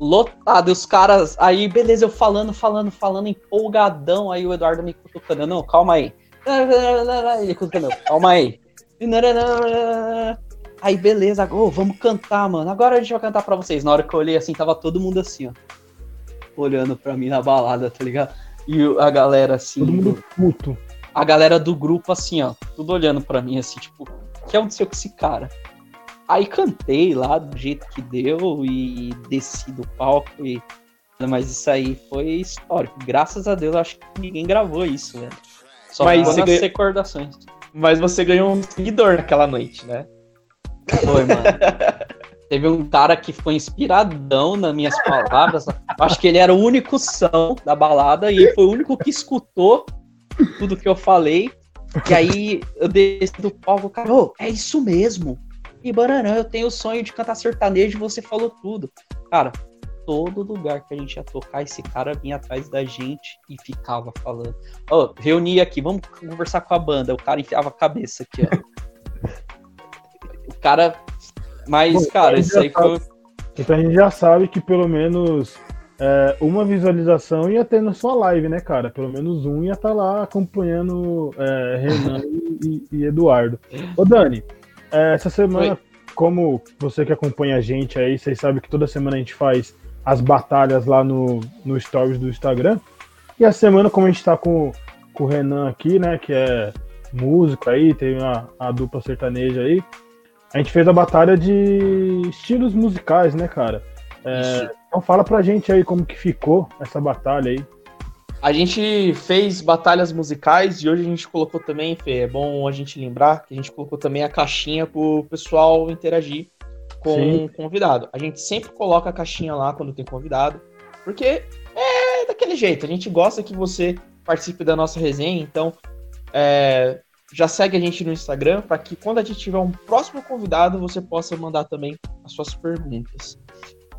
S3: Lotado, e os caras. Aí, beleza, eu falando, falando, falando, empolgadão. Aí o Eduardo me cutucando. Não, calma aí. Ele cutucando, calma aí. Aí, beleza, oh, vamos cantar, mano. Agora a gente vai cantar pra vocês. Na hora que eu olhei assim, tava todo mundo assim, ó. Olhando pra mim na balada, tá ligado? E a galera assim.
S1: Todo mundo puto.
S3: A galera do grupo, assim, ó. Tudo olhando pra mim, assim, tipo, o que aconteceu com esse cara? Aí cantei lá do jeito que deu e desci do palco e. Mas isso aí foi histórico. Graças a Deus, acho que ninguém gravou isso, velho. Só Mas nas ganha... recordações.
S2: Mas você ganhou um seguidor naquela noite, né?
S3: Foi, mano. Teve um cara que foi inspiradão nas minhas palavras. Acho que ele era o único são da balada e foi o único que escutou tudo que eu falei. E aí eu desci do palco, cara, oh, é isso mesmo. E Baranã, eu tenho o sonho de cantar sertanejo e você falou tudo. Cara, todo lugar que a gente ia tocar, esse cara vinha atrás da gente e ficava falando. Ó, oh, reunia aqui, vamos conversar com a banda. O cara enfiava a cabeça aqui, ó. O cara. Mas, Bom, cara, isso aí foi.
S1: Então a gente já sabe que pelo menos é, uma visualização ia ter na sua live, né, cara? Pelo menos um ia estar tá lá acompanhando é, Renan e, e, Eduardo. Ô, Dani, é, essa semana, Oi. como você que acompanha a gente aí, vocês sabem que toda semana a gente faz as batalhas lá no, no Stories do Instagram. E a semana, como a gente tá com, com o Renan aqui, né, que é músico aí, tem a, a dupla sertaneja aí, a gente fez a batalha de estilos musicais, né, cara? É, então fala pra gente aí como que ficou essa batalha aí.
S2: A gente fez batalhas musicais e hoje a gente colocou também, Fê, é bom a gente lembrar que a gente colocou também a caixinha pro pessoal interagir com Sim. o convidado. A gente sempre coloca a caixinha lá quando tem convidado, porque é daquele jeito, a gente gosta que você participe da nossa resenha, então é, já segue a gente no Instagram para que quando a gente tiver um próximo convidado, você possa mandar também as suas perguntas.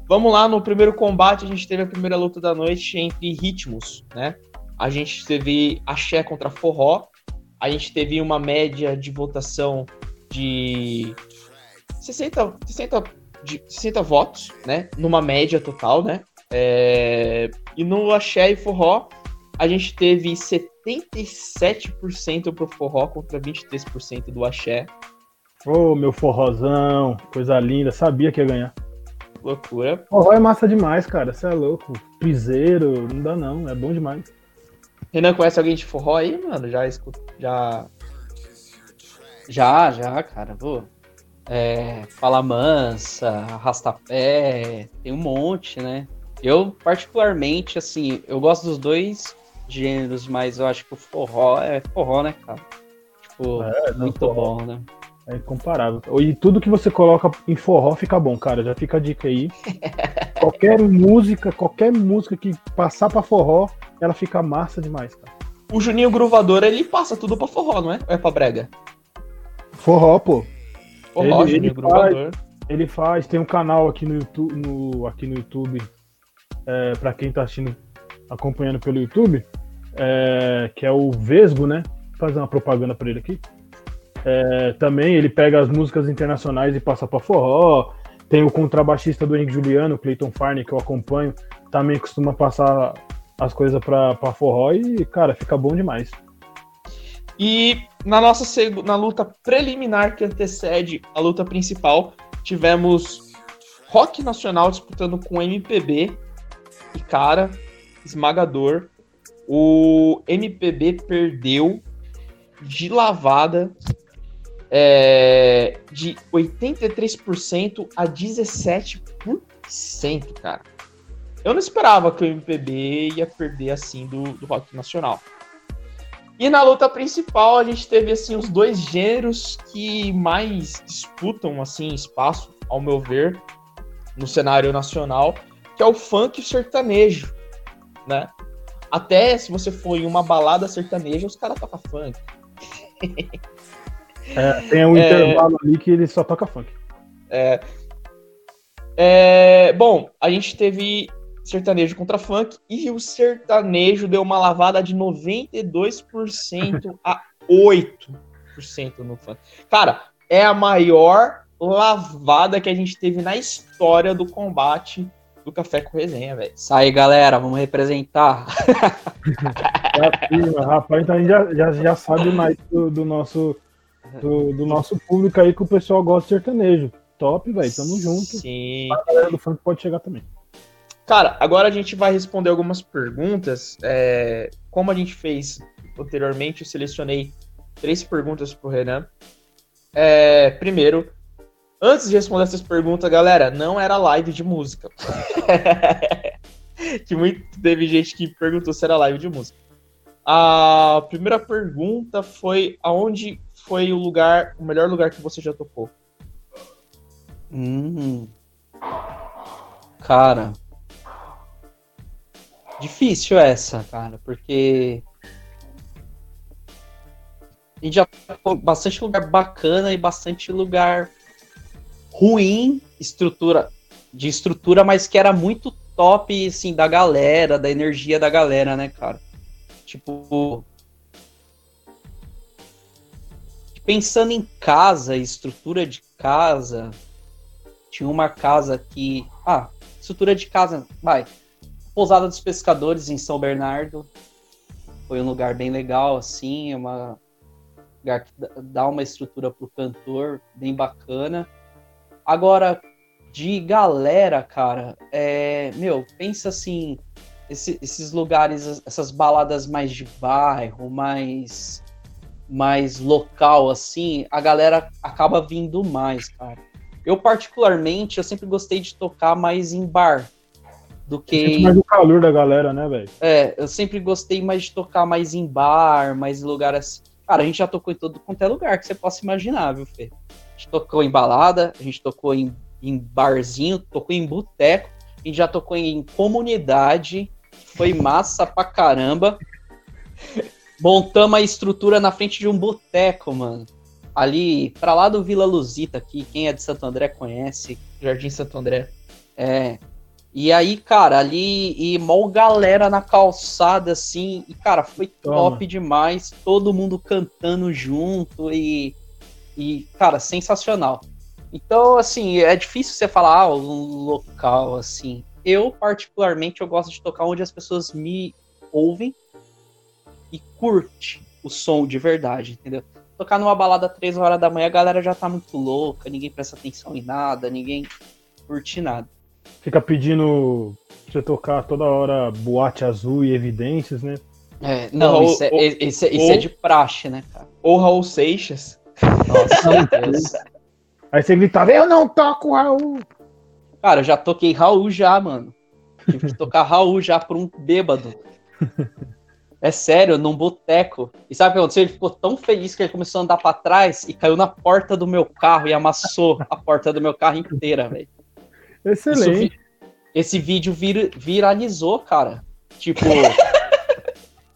S2: Vamos lá, no primeiro combate a gente teve a primeira luta da noite entre ritmos, né? A gente teve axé contra forró, a gente teve uma média de votação de 60, 60, de 60 votos, né? Numa média total, né? É... E no axé e forró, a gente teve 77% pro forró contra 23% do axé.
S1: Ô, oh, meu forrozão, coisa linda, sabia que ia ganhar.
S2: Loucura.
S1: Forró é massa demais, cara. Você é louco. Piseiro, não dá não. É bom demais.
S2: Renan, conhece alguém de forró aí, mano? Já escuta. Já.
S3: Já, já, cara. Pô. É, Fala Mansa, Arrastapé, tem um monte, né? Eu, particularmente, assim, eu gosto dos dois gêneros, mas eu acho que o forró é forró, né, cara? Tipo, é, muito forró. bom, né?
S1: É incomparável. E tudo que você coloca em forró fica bom, cara. Já fica a dica aí. qualquer música, qualquer música que passar pra forró, ela fica massa demais, cara.
S2: O Juninho Gruvador, ele passa tudo pra forró, não é? Ou é pra brega?
S1: Forró, pô.
S2: Forró, ele, Juninho ele
S1: Gruvador. Faz, ele faz, tem um canal aqui no YouTube, no, aqui no YouTube, é, pra quem tá assistindo, acompanhando pelo YouTube, é, que é o Vesgo, né? Vou fazer uma propaganda pra ele aqui. É, também ele pega as músicas internacionais e passa para forró. Tem o contrabaixista do Henrique Juliano, Clayton Farney, que eu acompanho, também costuma passar as coisas para forró e, cara, fica bom demais.
S2: E na nossa na luta preliminar que antecede a luta principal, tivemos Rock Nacional disputando com MPB. E, cara, esmagador. O MPB perdeu de lavada é, de 83% a 17%, cara. Eu não esperava que o MPB ia perder assim do, do rock nacional. E na luta principal a gente teve assim os dois gêneros que mais disputam assim espaço, ao meu ver, no cenário nacional, que é o funk e o sertanejo, né? Até se você for em uma balada sertaneja, os caras tocam funk.
S1: É, tem um é... intervalo ali que ele só toca funk.
S2: É... é... Bom, a gente teve sertanejo contra funk e o sertanejo deu uma lavada de 92% a 8% no funk. Cara, é a maior lavada que a gente teve na história do combate do Café com Resenha, velho.
S3: Sai, galera, vamos representar.
S1: é, rapaz, então a gente já, já, já sabe mais do, do nosso do, do nosso público aí que o pessoal gosta de sertanejo. Top, velho. Tamo junto.
S2: Sim.
S1: A galera do funk pode chegar também.
S2: Cara, agora a gente vai responder algumas perguntas. É, como a gente fez anteriormente, eu selecionei três perguntas pro Renan. É, primeiro, antes de responder essas perguntas, galera, não era live de música. que muito teve gente que perguntou se era live de música. A primeira pergunta foi aonde foi o lugar, o melhor lugar que você já tocou?
S3: Hum, Cara. Difícil essa, cara, porque. A gente já tem bastante lugar bacana e bastante lugar ruim, estrutura de estrutura, mas que era muito top, assim, da galera, da energia da galera, né, cara? Tipo. Pensando em casa, estrutura de casa, tinha uma casa que. Ah, estrutura de casa, vai. Pousada dos Pescadores em São Bernardo. Foi um lugar bem legal, assim, uma lugar que dá uma estrutura pro cantor bem bacana. Agora, de galera, cara, é, meu, pensa assim, esse, esses lugares, essas baladas mais de bairro, mais mais local assim, a galera acaba vindo mais, cara. Eu particularmente, eu sempre gostei de tocar mais em bar do que
S1: mais o calor da galera, né, velho?
S3: É, eu sempre gostei mais de tocar mais em bar, mais lugar assim. Cara, a gente já tocou em todo quanto é lugar que você possa imaginar, viu, Fê? Gente tocou em balada, a gente tocou em em barzinho, tocou em boteco, a gente já tocou em comunidade, foi massa pra caramba. Montamos a estrutura na frente de um boteco, mano. Ali, pra lá do Vila Luzita aqui, quem é de Santo André conhece.
S2: Jardim Santo André.
S3: É. E aí, cara, ali, e mó galera na calçada, assim, e, cara, foi Toma. top demais, todo mundo cantando junto e, e, cara, sensacional. Então, assim, é difícil você falar ah, um local assim. Eu, particularmente, eu gosto de tocar onde as pessoas me ouvem e curte o som de verdade, entendeu? Tocar numa balada três horas da manhã, a galera já tá muito louca, ninguém presta atenção em nada, ninguém curte nada.
S1: Fica pedindo pra você tocar toda hora boate azul e evidências, né?
S3: É, não, ou, isso, é, ou, isso, é, isso é de praxe, né, cara?
S2: Ou Raul Seixas.
S3: Nossa, meu Deus.
S1: Aí você gritava, eu não toco Raul.
S3: Cara, eu já toquei Raul já, mano. Tive que tocar Raul já por um bêbado. É sério, num boteco. E sabe o que aconteceu? Ele ficou tão feliz que ele começou a andar pra trás e caiu na porta do meu carro e amassou a porta do meu carro inteira, velho.
S1: Excelente. Isso,
S3: esse vídeo vir, viralizou, cara. Tipo,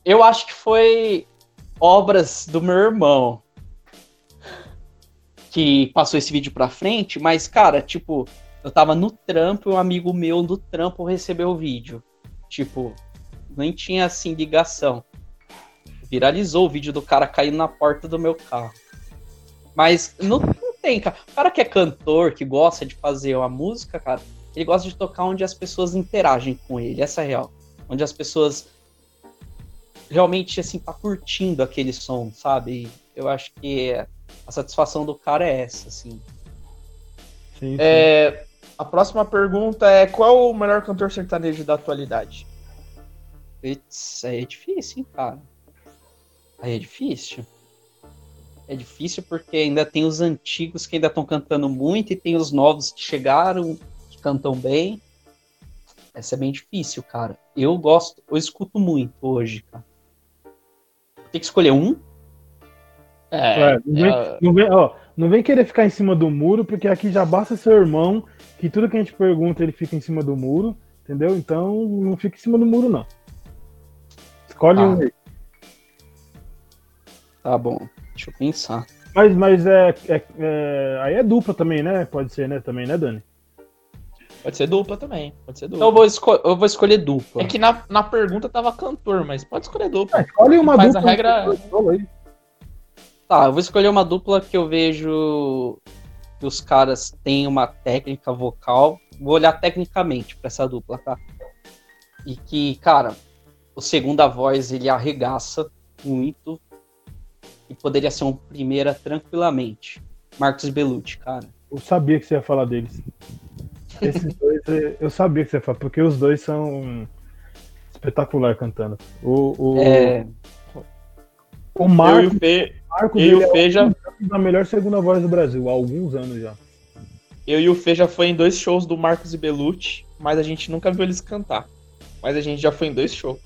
S3: eu acho que foi obras do meu irmão que passou esse vídeo pra frente, mas, cara, tipo, eu tava no trampo e um amigo meu do trampo recebeu o vídeo. Tipo, nem tinha assim ligação. Viralizou o vídeo do cara caindo na porta do meu carro. Mas não, não tem, cara. O cara que é cantor, que gosta de fazer uma música, cara, ele gosta de tocar onde as pessoas interagem com ele. Essa é real. Onde as pessoas realmente, assim, tá curtindo aquele som, sabe? Eu acho que é a satisfação do cara é essa, assim.
S2: Sim, sim. É, a próxima pergunta é: qual o melhor cantor sertanejo da atualidade?
S3: Aí é difícil, hein, cara. Aí é difícil. É difícil porque ainda tem os antigos que ainda estão cantando muito e tem os novos que chegaram, que cantam bem. Essa é bem difícil, cara. Eu gosto, eu escuto muito hoje, cara. Tem que escolher um?
S1: É, é, não, vem, é... Não, vem, ó, não vem querer ficar em cima do muro, porque aqui já basta seu irmão, que tudo que a gente pergunta ele fica em cima do muro, entendeu? Então não fica em cima do muro, não. Escolhe ah. um aí.
S3: Tá bom, deixa eu pensar.
S1: Mas, mas é, é, é, Aí é dupla também, né? Pode ser, né? Também, né, Dani?
S2: Pode ser dupla também. Pode ser dupla.
S3: Então eu vou, esco eu vou escolher dupla.
S2: É que na, na pergunta tava cantor, mas pode escolher dupla. É,
S1: escolhe uma
S2: Faz
S1: dupla.
S2: a regra.
S3: Tá, eu vou escolher uma dupla que eu vejo que os caras têm uma técnica vocal. Vou olhar tecnicamente para essa dupla, tá? E que, cara, o segunda voz ele arregaça muito e poderia ser um primeira tranquilamente. Marcos Bellucci, cara.
S1: Eu sabia que você ia falar deles. Esses dois, eu sabia que você ia falar, porque os dois são espetacular cantando. O, o,
S3: é...
S1: o Marcos,
S2: Marcos eu e o Fê já.
S1: A melhor segunda voz do Brasil, há alguns anos já.
S2: Eu e o Fê já foi em dois shows do Marcos e Belucci, mas a gente nunca viu eles cantar. Mas a gente já foi em dois shows.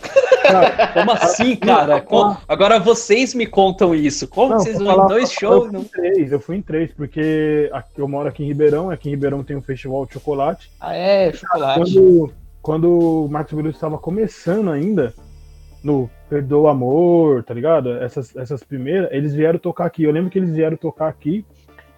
S3: Como assim, cara? Agora vocês me contam isso. Como não, vocês vão em dois shows?
S1: Eu fui, em três, eu fui em três, porque eu moro aqui em Ribeirão, aqui em Ribeirão tem um festival de chocolate.
S3: Ah, é, chocolate.
S1: Quando, quando o Marcos Veloso estava começando ainda, no Perdoa o Amor, tá ligado? Essas, essas primeiras, eles vieram tocar aqui. Eu lembro que eles vieram tocar aqui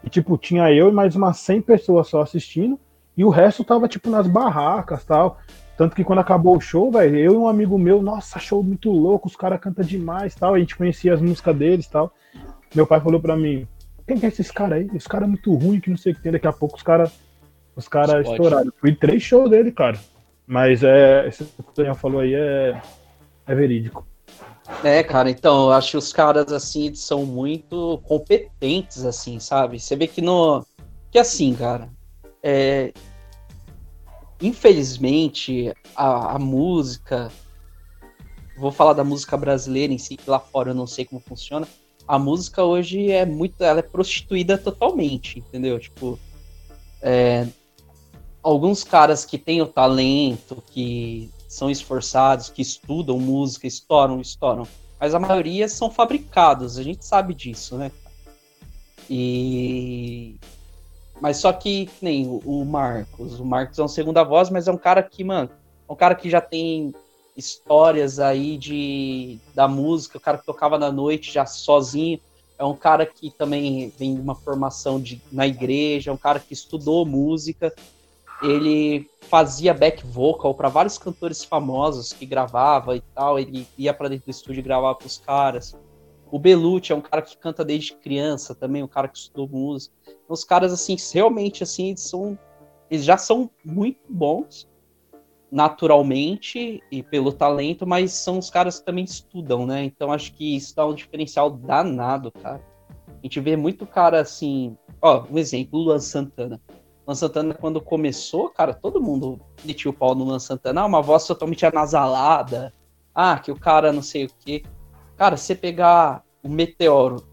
S1: e, tipo, tinha eu e mais umas 100 pessoas só assistindo e o resto tava, tipo, nas barracas tal. Tanto que quando acabou o show, velho, eu e um amigo meu, nossa, show muito louco, os caras cantam demais tal. A gente conhecia as músicas deles tal. Meu pai falou pra mim: quem que é esses caras aí? Os caras muito ruim, que não sei o que tem. Daqui a pouco os caras os cara estouraram. Fui três shows dele, cara. Mas é, esse que o Daniel falou aí é, é verídico.
S3: É, cara, então, eu acho que os caras, assim, são muito competentes, assim, sabe? Você vê que no. Que assim, cara, é... infelizmente, a, a música. Vou falar da música brasileira em si, que lá fora eu não sei como funciona. A música hoje é muito. Ela é prostituída totalmente, entendeu? Tipo. É, alguns caras que têm o talento, que são esforçados, que estudam música, estouram, estouram. Mas a maioria são fabricados, a gente sabe disso, né? E. Mas só que, que nem o, Marcos. O Marcos é um segunda voz, mas é um cara que, mano, é um cara que já tem histórias aí de da música, o cara que tocava na noite já sozinho. É um cara que também vem de uma formação de, na igreja, é um cara que estudou música ele fazia back vocal para vários cantores famosos que gravava e tal. Ele ia para dentro do estúdio gravava para os caras. O Belucci é um cara que canta desde criança também, um cara que estudou música. Então, os caras, assim, realmente, assim, eles são... Eles já são muito bons naturalmente e pelo talento, mas são os caras que também estudam, né? Então, acho que isso dá um diferencial danado, cara. A gente vê muito cara, assim... Ó, um exemplo, Luan Santana. Luan Santana, quando começou, cara, todo mundo metia o pau no Luan Santana. Ah, uma voz totalmente anasalada. Ah, que o cara não sei o quê. Cara, você pegar o Meteoro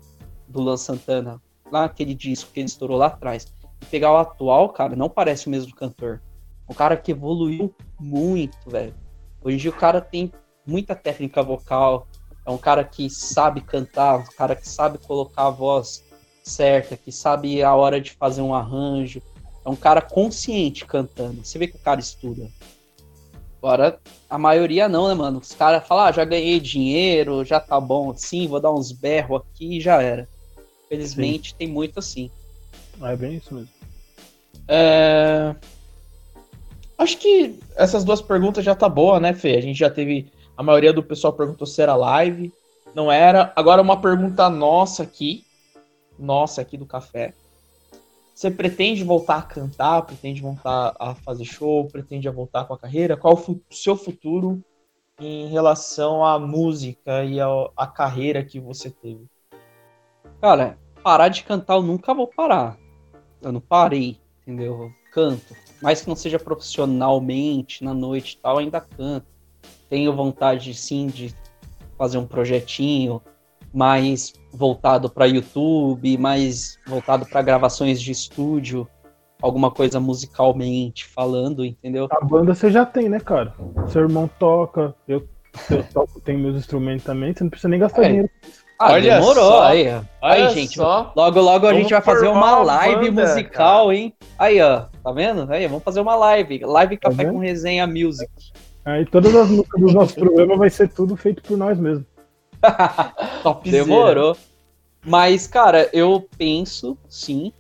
S3: do Luan Santana, lá aquele disco que ele estourou lá atrás, e pegar o atual, cara, não parece o mesmo cantor. Um cara que evoluiu muito, velho. Hoje em dia o cara tem muita técnica vocal, é um cara que sabe cantar, um cara que sabe colocar a voz certa, que sabe a hora de fazer um arranjo, é um cara consciente cantando. Você vê que o cara estuda. Agora, a maioria não, né, mano? Os caras falam, ah, já ganhei dinheiro, já tá bom assim, vou dar uns berros aqui e já era. Felizmente, Sim. tem muito assim.
S1: É bem isso mesmo.
S2: É... Acho que essas duas perguntas já tá boa, né, Fê? A gente já teve. A maioria do pessoal perguntou se era live. Não era. Agora uma pergunta nossa aqui. Nossa aqui do café. Você pretende voltar a cantar? Pretende voltar a fazer show? Pretende voltar com a carreira? Qual o seu futuro em relação à música e à carreira que você teve?
S3: Cara, parar de cantar eu nunca vou parar. Eu não parei, entendeu? Eu canto. Mais que não seja profissionalmente, na noite e tal, ainda canto. Tenho vontade, sim, de fazer um projetinho, mais voltado para YouTube, mais voltado para gravações de estúdio, alguma coisa musicalmente falando, entendeu?
S1: A banda você já tem, né, cara? Seu irmão toca, eu, eu toco, tenho meus instrumentos também, você não precisa nem gastar é. dinheiro.
S3: Ah, olha demorou. Só. Aí, aí gente. Só. Logo, logo a gente vai fazer uma live banda, musical, cara. hein? Aí, ó. Tá vendo? Aí, vamos fazer uma live. Live tá Café com Resenha Music.
S1: Aí todas as músicas dos nossos programas vai ser tudo feito por nós
S3: Demorou. Mas, cara, eu penso, sim.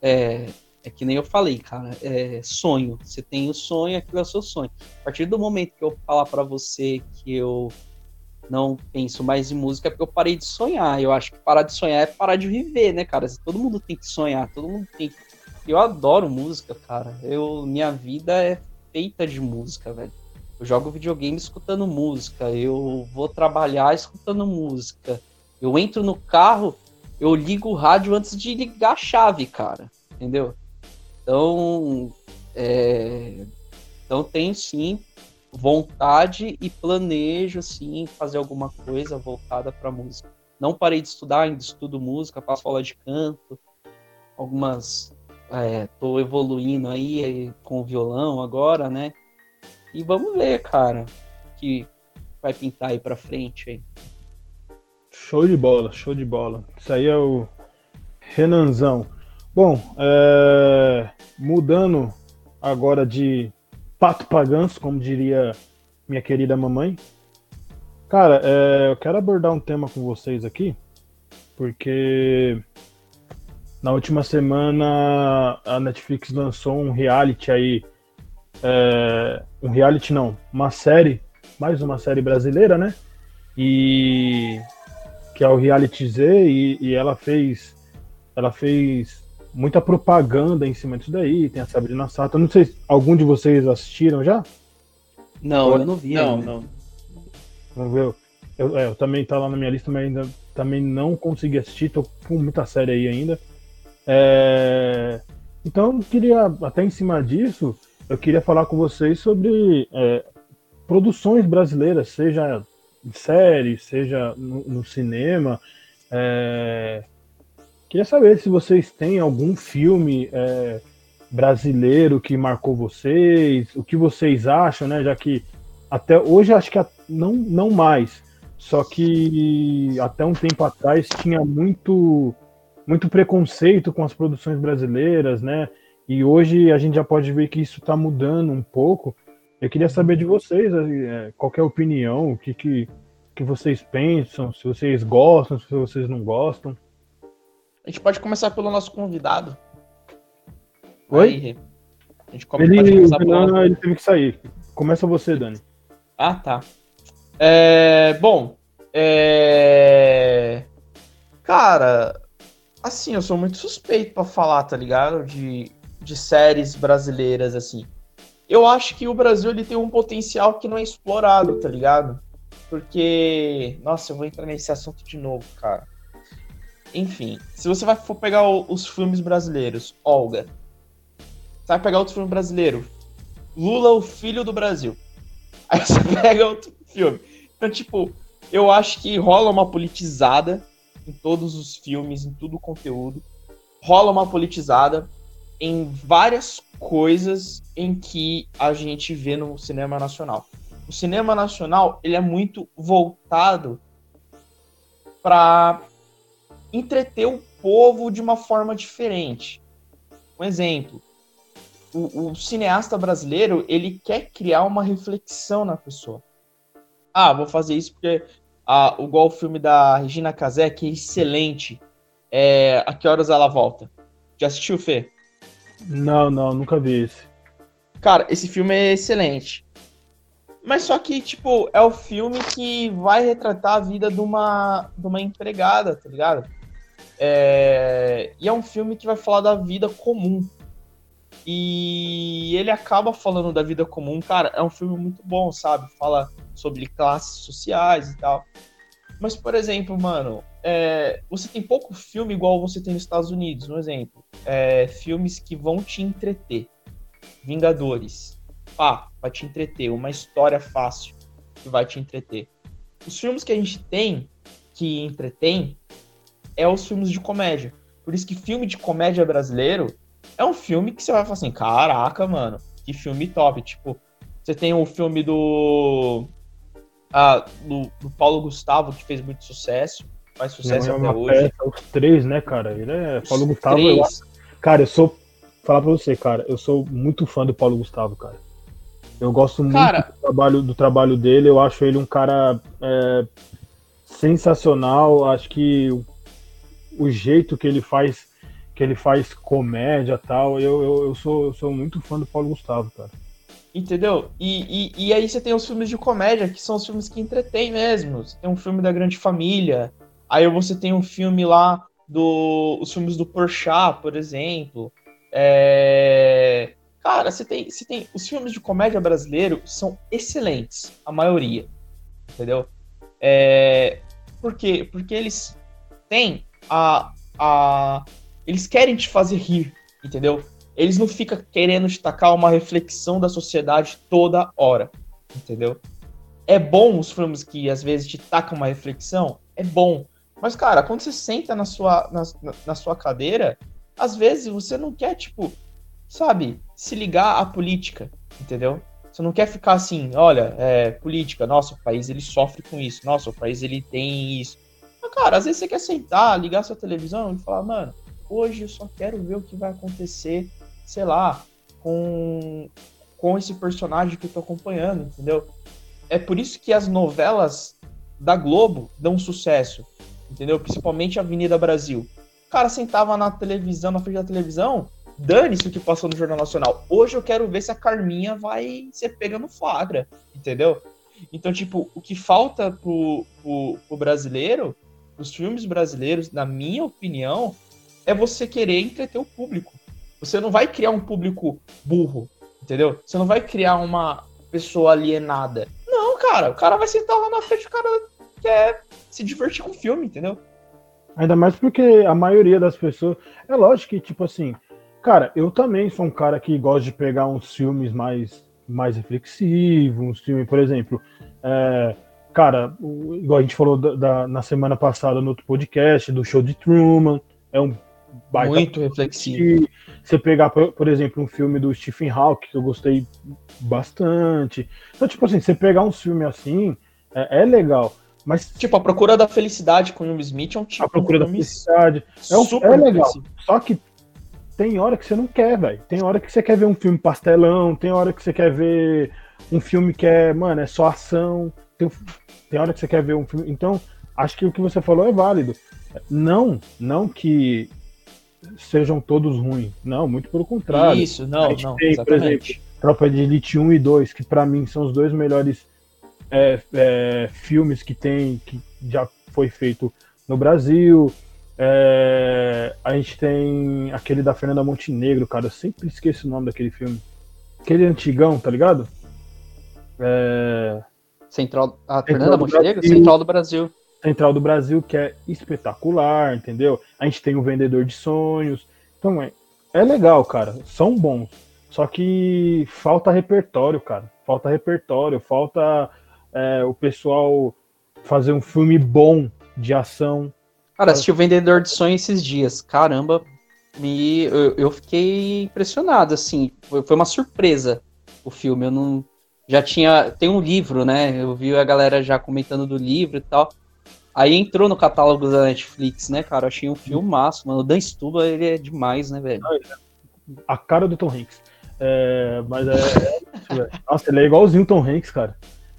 S3: É, é que nem eu falei, cara. É sonho. Você tem o sonho, aquilo é seu sonho. A partir do momento que eu falar para você que eu não penso mais em música, é porque eu parei de sonhar. Eu acho que parar de sonhar é parar de viver, né, cara? Todo mundo tem que sonhar, todo mundo tem que. Eu adoro música, cara. Eu, minha vida é feita de música, velho. Eu jogo videogame escutando música, eu vou trabalhar escutando música. Eu entro no carro, eu ligo o rádio antes de ligar a chave, cara. Entendeu? Então, é... então tenho sim vontade e planejo sim fazer alguma coisa voltada para música. Não parei de estudar, ainda estudo música, faço aula de canto, algumas estou é, evoluindo aí com o violão agora, né? E vamos ver, cara, que vai pintar aí pra frente. Hein?
S1: Show de bola, show de bola. Isso aí é o Renanzão. Bom, é... mudando agora de pato paganço, como diria minha querida mamãe. Cara, é... eu quero abordar um tema com vocês aqui, porque na última semana a Netflix lançou um reality aí. É... um reality não, uma série, mais uma série brasileira, né? E que é o Reality Z, e, e ela fez ela fez muita propaganda em cima disso daí, tem a Sabrina Sato. Não sei se algum de vocês assistiram já?
S3: Não, eu não vi.
S2: Não, ainda. não.
S1: Vamos ver. Eu, é, eu, também tá lá na minha lista, mas ainda também não consegui assistir, tô com muita série aí ainda. É... Então, eu queria, até em cima disso, eu queria falar com vocês sobre é, produções brasileiras, seja em série, seja no, no cinema. É... Queria saber se vocês têm algum filme é, brasileiro que marcou vocês, o que vocês acham, né? Já que até hoje acho que não, não mais, só que até um tempo atrás tinha muito muito preconceito com as produções brasileiras, né? E hoje a gente já pode ver que isso está mudando um pouco. Eu queria saber de vocês, é, qual é a opinião, o que, que, que vocês pensam, se vocês gostam, se vocês não gostam.
S2: A gente pode começar pelo nosso convidado.
S1: Oi? Aí, a gente come, ele, nosso... ele teve que sair. Começa você, Dani.
S2: Ah, tá. É, bom, é... Cara, assim, eu sou muito suspeito para falar, tá ligado? De, de séries brasileiras, assim. Eu acho que o Brasil ele tem um potencial que não é explorado, tá ligado? Porque, nossa, eu vou entrar nesse assunto de novo, cara. Enfim, se você vai for pegar o, os filmes brasileiros, Olga, você vai pegar outro filme brasileiro, Lula, o filho do Brasil. Aí você pega outro filme. Então, tipo, eu acho que rola uma politizada em todos os filmes, em todo o conteúdo. Rola uma politizada em várias coisas em que a gente vê no cinema nacional. O cinema nacional, ele é muito voltado para entreter o povo de uma forma diferente. Um exemplo, o, o, cineasta brasileiro ele quer criar uma reflexão na pessoa. Ah, vou fazer isso porque ah, igual o filme da Regina Casé, que é excelente. É, a que horas ela volta? Já assistiu, Fê?
S1: Não, não, nunca vi esse.
S2: Cara, esse filme é excelente. Mas só que, tipo, é o filme que vai retratar a vida de uma, de uma empregada, tá ligado? É... E é um filme que vai falar da vida comum. E ele acaba falando da vida comum, cara, é um filme muito bom, sabe? Fala sobre classes sociais e tal. Mas, por exemplo, mano, é... você tem pouco filme igual você tem nos Estados Unidos, um exemplo. É... Filmes que vão te entreter. Vingadores. Pá, vai te entreter. Uma história fácil que vai te entreter. Os filmes que a gente tem que entretém é os filmes de comédia. Por isso que filme de comédia brasileiro é um filme que você vai falar assim, caraca, mano, que filme top. Tipo, você tem o filme do, ah, do, do Paulo Gustavo, que fez muito sucesso, faz sucesso é até hoje. Peça,
S1: os três, né, cara? Ele é os Paulo Gustavo. Eu, cara, eu sou. Falar pra você, cara, eu sou muito fã do Paulo Gustavo, cara. Eu gosto muito cara, do, trabalho, do trabalho dele, eu acho ele um cara é, sensacional. Acho que o jeito que ele faz que ele faz comédia tal. Eu, eu, eu, sou, eu sou muito fã do Paulo Gustavo, cara.
S2: Entendeu? E, e, e, aí você tem os filmes de comédia, que são os filmes que entretêm mesmo. Você tem um filme da Grande Família, aí você tem um filme lá do. os filmes do Porchat, por exemplo. É... Cara, você tem, você tem. Os filmes de comédia brasileiro são excelentes, a maioria. Entendeu? É... Por quê? Porque eles têm a, a. Eles querem te fazer rir, entendeu? Eles não ficam querendo destacar uma reflexão da sociedade toda hora, entendeu? É bom os filmes que às vezes te tacam uma reflexão? É bom. Mas, cara, quando você senta na sua, na, na sua cadeira, às vezes você não quer, tipo, sabe, se ligar à política, entendeu? Você não quer ficar assim, olha, é, política, nossa, o país ele sofre com isso, nossa, o país ele tem isso. Mas, cara, às vezes você quer sentar, ligar sua televisão e falar, mano, hoje eu só quero ver o que vai acontecer, sei lá, com, com esse personagem que eu tô acompanhando, entendeu? É por isso que as novelas da Globo dão sucesso, entendeu? Principalmente a Avenida Brasil. O cara sentava na televisão, na frente da televisão, dane-se o que passou no Jornal Nacional. Hoje eu quero ver se a Carminha vai ser pega no flagra, entendeu? Então, tipo, o que falta pro, pro, pro brasileiro, os filmes brasileiros, na minha opinião, é você querer entreter o público. Você não vai criar um público burro, entendeu? Você não vai criar uma pessoa alienada. Não, cara, o cara vai sentar lá na frente, o cara quer se divertir com o filme, entendeu?
S1: Ainda mais porque a maioria das pessoas. É lógico que, tipo assim, cara, eu também sou um cara que gosta de pegar uns filmes mais, mais reflexivos, uns filmes, por exemplo. É, cara, igual a gente falou da, da, na semana passada no outro podcast, do show de Truman. É um
S2: baita muito reflexivo.
S1: Você pegar, por, exemplo, um filme do Stephen Hawking, que eu gostei bastante. Então, tipo assim, você pegar um filme assim, é, é legal. Mas,
S2: tipo, A Procura da Felicidade com o Will Smith é um tipo
S1: A Procura da Felicidade. É, um, é legal. Só que tem hora que você não quer, velho. Tem hora que você quer ver um filme pastelão, tem hora que você quer ver um filme que é, mano, é só ação. Tem, tem hora que você quer ver um filme. Então, acho que o que você falou é válido. Não, não que sejam todos ruins. Não, muito pelo contrário.
S2: Isso, não, não,
S1: tem, exatamente. Por exemplo, Tropa de Elite 1 e 2, que para mim são os dois melhores é, é, filmes que tem, que já foi feito no Brasil. É, a gente tem aquele da Fernanda Montenegro, cara. Eu sempre esqueço o nome daquele filme. Aquele antigão, tá ligado?
S2: É... Central. A Fernanda Montenegro? Central do Brasil.
S1: Central do Brasil, que é espetacular, entendeu? A gente tem o Vendedor de Sonhos. Então é, é legal, cara. São bons. Só que falta repertório, cara. Falta repertório, falta é, o pessoal fazer um filme bom de ação.
S2: Cara, assisti o Vendedor de Sonhos esses dias. Caramba, me, eu, eu fiquei impressionado, assim. Foi, foi uma surpresa o filme. Eu não. Já tinha. Tem um livro, né? Eu vi a galera já comentando do livro e tal. Aí entrou no catálogo da Netflix, né, cara? Eu achei um filme massa, mano. O Dan Stuba, ele é demais, né, velho?
S1: A cara do Tom Hanks. É, mas é, é. Nossa, ele é igualzinho o Tom Hanks, cara.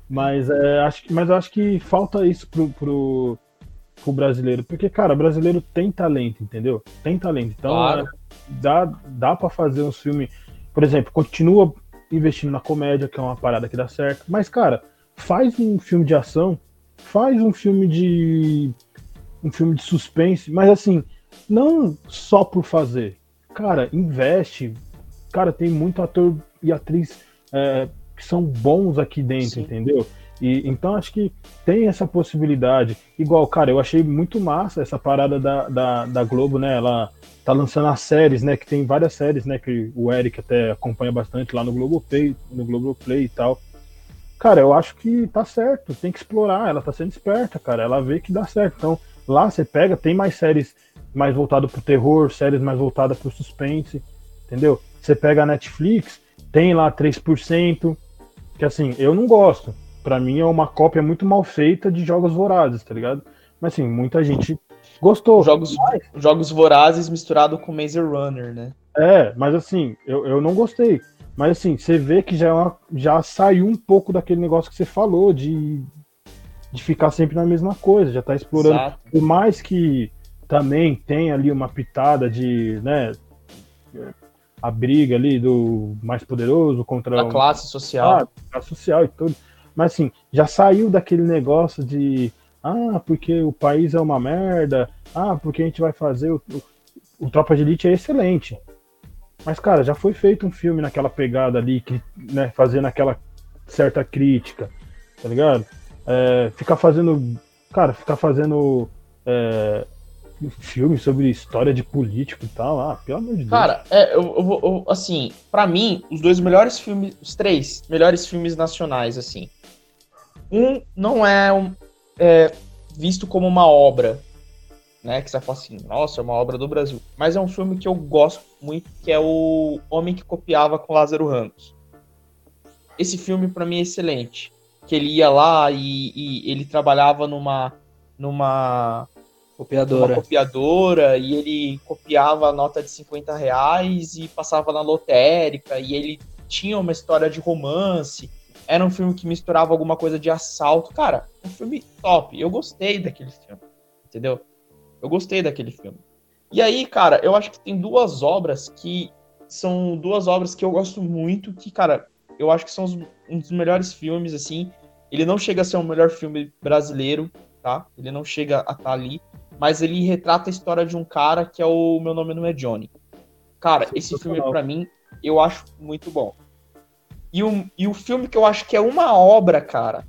S1: Mas, é, acho, mas eu acho que falta isso pro, pro, pro brasileiro. Porque, cara, brasileiro tem talento, entendeu? Tem talento. Então, claro. é, dá, dá para fazer um filme. Por exemplo, continua investindo na comédia, que é uma parada que dá certo. Mas, cara, faz um filme de ação faz um filme de um filme de suspense, mas assim, não só por fazer. Cara, investe. Cara, tem muito ator e atriz é, que são bons aqui dentro, Sim. entendeu? E, então acho que tem essa possibilidade. Igual, cara, eu achei muito massa essa parada da, da, da Globo, né? Ela tá lançando as séries, né? Que tem várias séries, né? Que o Eric até acompanha bastante lá no Globoplay, no Globoplay e tal. Cara, eu acho que tá certo, tem que explorar, ela tá sendo esperta, cara, ela vê que dá certo. Então, lá você pega, tem mais séries mais voltadas pro terror, séries mais voltadas pro suspense, entendeu? Você pega a Netflix, tem lá 3%, que assim, eu não gosto. Para mim é uma cópia muito mal feita de Jogos Vorazes, tá ligado? Mas assim, muita gente gostou.
S2: Jogos, jogos Vorazes misturado com Maze Runner, né?
S1: É, mas assim, eu, eu não gostei. Mas assim, você vê que já, é uma, já saiu um pouco daquele negócio que você falou, de, de ficar sempre na mesma coisa, já tá explorando. Exato. Por mais que também tem ali uma pitada de, né, a briga ali do mais poderoso contra
S2: a classe social.
S1: Ah, classe social e tudo. Mas assim, já saiu daquele negócio de ah, porque o país é uma merda, ah, porque a gente vai fazer o, o, o Tropa de Elite é excelente. Mas, cara, já foi feito um filme naquela pegada ali, que, né, fazendo aquela certa crítica, tá ligado? É, ficar fazendo. Cara, ficar fazendo. É, filme sobre história de político e tal, ah, pelo amor de Deus.
S2: Cara, é, eu, eu, eu, assim, para mim, os dois melhores filmes, os três melhores filmes nacionais, assim. Um não é, um, é visto como uma obra, né? Que você fala assim, nossa, é uma obra do Brasil. Mas é um filme que eu gosto muito, que é o Homem que Copiava com Lázaro Ramos. esse filme para mim é excelente. Que ele ia lá e, e ele trabalhava numa numa
S3: copiadora.
S2: Uma copiadora e ele copiava a nota de 50 reais e passava na lotérica e ele tinha uma história de romance. Era um filme que misturava alguma coisa de assalto. Cara, um filme top. Eu gostei daquele filme. Entendeu? Eu gostei daquele filme. E aí, cara, eu acho que tem duas obras que são duas obras que eu gosto muito, que, cara, eu acho que são um dos melhores filmes, assim. Ele não chega a ser o melhor filme brasileiro, tá? Ele não chega a estar tá ali, mas ele retrata a história de um cara que é o Meu Nome Não É Johnny. Cara, esse filme, para mim, eu acho muito bom. E o, e o filme que eu acho que é uma obra, cara,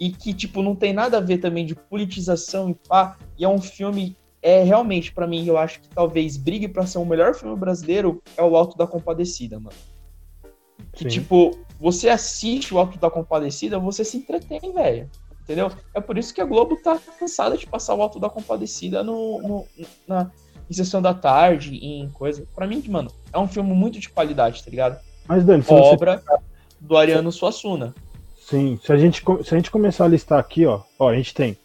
S2: e que, tipo, não tem nada a ver também de politização e pá, e é um filme, é realmente, para mim, eu acho que talvez brigue para ser o melhor filme brasileiro, é o Alto da Compadecida, mano. Que, Sim. tipo, você assiste o Alto da Compadecida, você se entretém, velho. Entendeu? É por isso que a Globo tá cansada de passar o Alto da Compadecida no, no na, em sessão da tarde, em coisa. Pra mim, mano, é um filme muito de qualidade, tá ligado?
S1: Mas, Dani,
S2: obra você... do Ariano Suassuna.
S1: Sim, se a, gente, se a gente começar a listar aqui, ó, ó a gente tem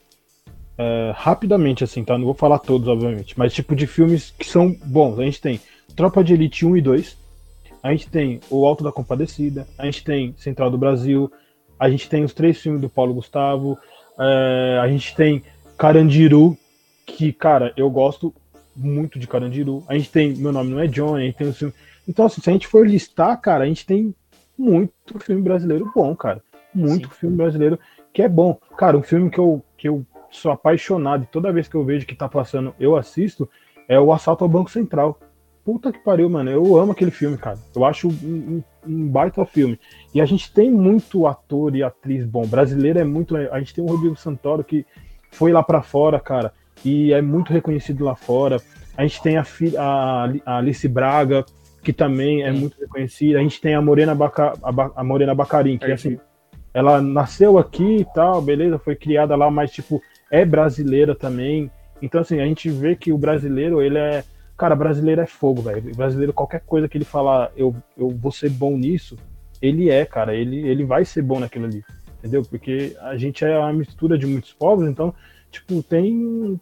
S1: é, rapidamente, assim, tá? Não vou falar todos, obviamente, mas tipo de filmes que são bons. A gente tem Tropa de Elite 1 e 2, a gente tem O Alto da Compadecida, a gente tem Central do Brasil, a gente tem os três filmes do Paulo Gustavo, é, a gente tem Carandiru, que, cara, eu gosto muito de Carandiru. A gente tem Meu Nome Não É John, a gente tem o filme então, assim, se a gente for listar, cara, a gente tem muito filme brasileiro bom, cara. Muito Sim. filme brasileiro que é bom. Cara, um filme que eu, que eu sou apaixonado e toda vez que eu vejo que tá passando, eu assisto, é o Assalto ao Banco Central. Puta que pariu, mano. Eu amo aquele filme, cara. Eu acho um, um, um, baita filme. E a gente tem muito ator e atriz bom. Brasileiro é muito. A gente tem o Rodrigo Santoro que foi lá para fora, cara. E é muito reconhecido lá fora. A gente tem a, a, a Alice Braga, que também é muito reconhecida. A gente tem a Morena, Baca, a, Morena Bacarim, que é assim, ela nasceu aqui e tal, beleza, foi criada lá, mas tipo, é brasileira também. Então, assim, a gente vê que o brasileiro, ele é. Cara, brasileiro é fogo, velho. Brasileiro, qualquer coisa que ele falar, eu, eu vou ser bom nisso, ele é, cara. Ele, ele vai ser bom naquilo ali. Entendeu? Porque a gente é uma mistura de muitos povos, então, tipo, tem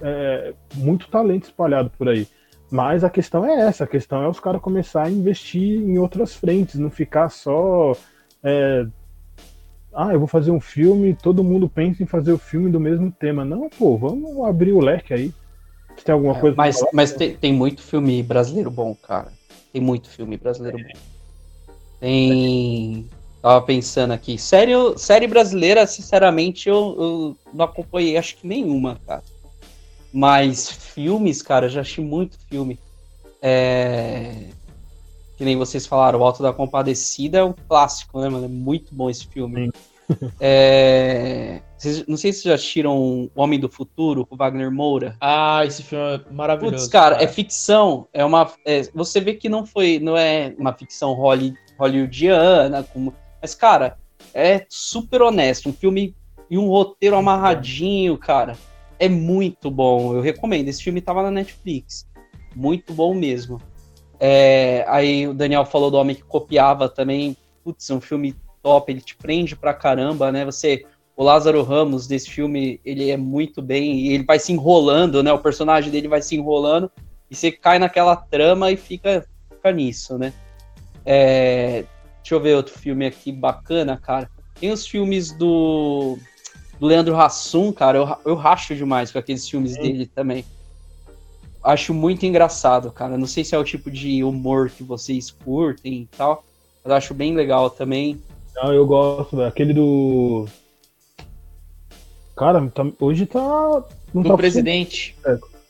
S1: é, muito talento espalhado por aí. Mas a questão é essa, a questão é os caras começar a investir em outras frentes, não ficar só. É, ah, eu vou fazer um filme, todo mundo pensa em fazer o filme do mesmo tema. Não, pô, vamos abrir o leque aí.
S3: Se tem alguma é, coisa. Mas, mas tem, tem, muito filme brasileiro bom, cara. Tem muito filme brasileiro é. bom. Tem. Tava pensando aqui. Série, série brasileira, sinceramente, eu, eu não acompanhei acho que nenhuma, cara. Mas filmes, cara, já achei muito filme. É... Que nem vocês falaram, o Alto da Compadecida é um clássico, né, mano? É muito bom esse filme. é... Não sei se vocês já assistiram O Homem do Futuro, com Wagner Moura.
S2: Ah, esse filme é maravilhoso. Putz,
S3: cara, cara. é ficção. É uma. É... você vê que não foi. Não é uma ficção holly, hollywoodiana, como. Mas, cara, é super honesto. Um filme e um roteiro amarradinho, cara é muito bom. Eu recomendo. Esse filme tava na Netflix. Muito bom mesmo. É, aí o Daniel falou do Homem que Copiava também. Putz, é um filme top. Ele te prende pra caramba, né? Você. O Lázaro Ramos desse filme, ele é muito bem. E ele vai se enrolando, né? O personagem dele vai se enrolando. E você cai naquela trama e fica, fica nisso, né? É, deixa eu ver outro filme aqui bacana, cara. Tem os filmes do do Leandro Hassum, cara, eu, eu racho demais com aqueles filmes Sim. dele também. Acho muito engraçado, cara. Não sei se é o tipo de humor que vocês curtem e tal, mas acho bem legal também.
S1: Não, eu gosto, velho. Aquele do. Cara, tá... hoje tá.
S2: Não do tá presidente.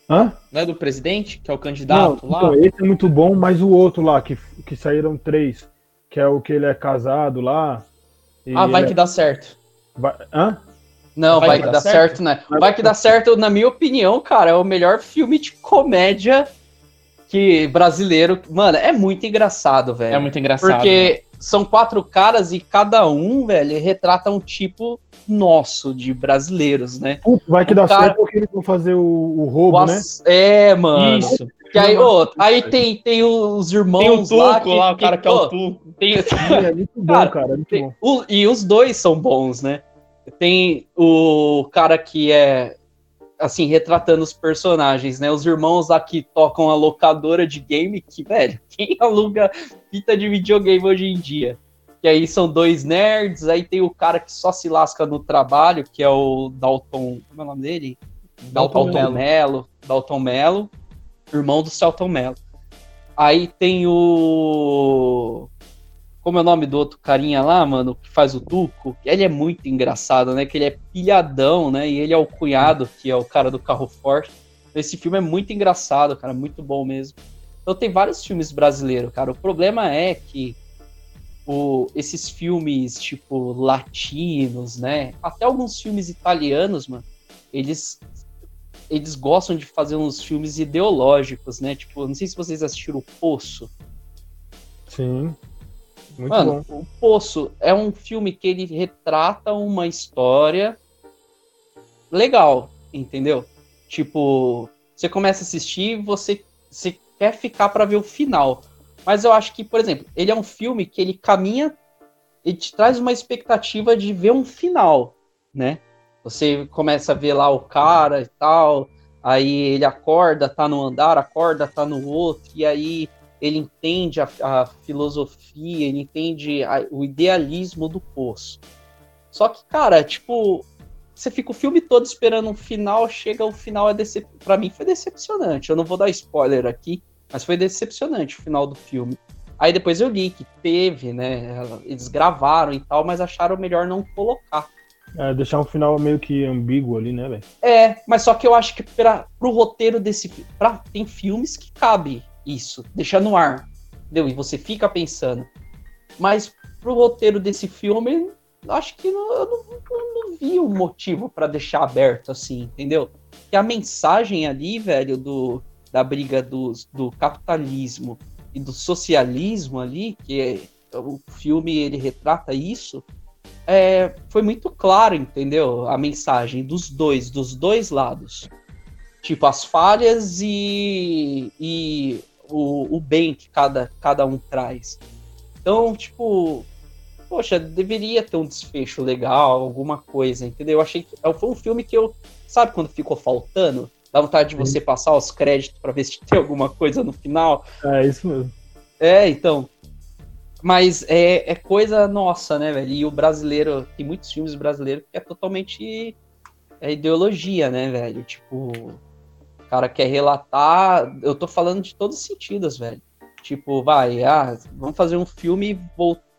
S2: Hã? Não é do presidente, que é o candidato não, lá? Então,
S1: esse é muito bom, mas o outro lá, que, que saíram três, que é o que ele é casado lá.
S2: Ah, vai que é... dá certo.
S1: Vai... Hã?
S3: Não, vai, vai que dá certo, certo né? Vai, vai que dá certo, na minha opinião, cara, é o melhor filme de comédia que brasileiro. Mano, é muito engraçado, velho.
S2: É muito engraçado.
S3: Porque né? São quatro caras e cada um, velho, retrata um tipo nosso de brasileiros, né?
S1: vai que um dá cara... certo porque eles vão fazer o, o roubo, o né?
S3: É, mano. Isso. Que aí, oh, aí tem, tem os irmãos tem o
S2: Tuco, lá, que, lá, o cara que, que é o Tuco.
S3: Tem, é muito bom, cara. cara é muito tem, bom. O, e os dois são bons, né? Tem o cara que é assim, retratando os personagens, né? Os irmãos lá que tocam a locadora de game, que, velho, quem aluga fita de videogame hoje em dia? Que aí são dois nerds, aí tem o cara que só se lasca no trabalho, que é o Dalton. Como é o nome dele? Dalton, Dalton Mello. Dalton Mello, irmão do Celton Mello. Aí tem o. Como é o nome do outro carinha lá, mano, que faz o Tuco? Ele é muito engraçado, né? Que ele é pilhadão, né? E ele é o cunhado, que é o cara do carro forte. Esse filme é muito engraçado, cara, muito bom mesmo. Então tem vários filmes brasileiros, cara. O problema é que o, esses filmes, tipo, latinos, né? Até alguns filmes italianos, mano, eles eles gostam de fazer uns filmes ideológicos, né? Tipo, não sei se vocês assistiram O Poço.
S1: Sim.
S3: Muito Mano, bom. O Poço é um filme que ele retrata uma história legal, entendeu? Tipo, você começa a assistir, você, você quer ficar para ver o final. Mas eu acho que, por exemplo, ele é um filme que ele caminha, ele te traz uma expectativa de ver um final, né? Você começa a ver lá o cara e tal, aí ele acorda, tá no andar, acorda, tá no outro, e aí ele entende a, a filosofia, ele entende a, o idealismo do poço. Só que, cara, tipo, você fica o filme todo esperando um final, chega o final, é decep... para mim foi decepcionante. Eu não vou dar spoiler aqui, mas foi decepcionante o final do filme. Aí depois eu li que teve, né? Eles gravaram e tal, mas acharam melhor não colocar.
S1: É, deixar um final meio que ambíguo ali, né, velho?
S3: É, mas só que eu acho que para pro roteiro desse pra, tem filmes que cabe isso, deixar no ar, entendeu? E você fica pensando. Mas pro roteiro desse filme, acho que não, eu não, eu não vi um motivo para deixar aberto assim, entendeu? Que a mensagem ali, velho, do, da briga do, do capitalismo e do socialismo ali, que é, o filme ele retrata isso, é, foi muito claro, entendeu? A mensagem dos dois, dos dois lados. Tipo, as falhas e, e o, o bem que cada, cada um traz. Então, tipo, poxa, deveria ter um desfecho legal, alguma coisa, entendeu? Eu achei que foi um filme que eu, sabe quando ficou faltando? Dá vontade de você passar os créditos para ver se tem alguma coisa no final.
S1: É isso mesmo.
S3: É, então, mas é, é coisa nossa, né, velho? E o brasileiro, tem muitos filmes brasileiros que é totalmente é ideologia, né, velho? Tipo, o cara quer relatar. Eu tô falando de todos os sentidos, velho. Tipo, vai, ah, vamos fazer um filme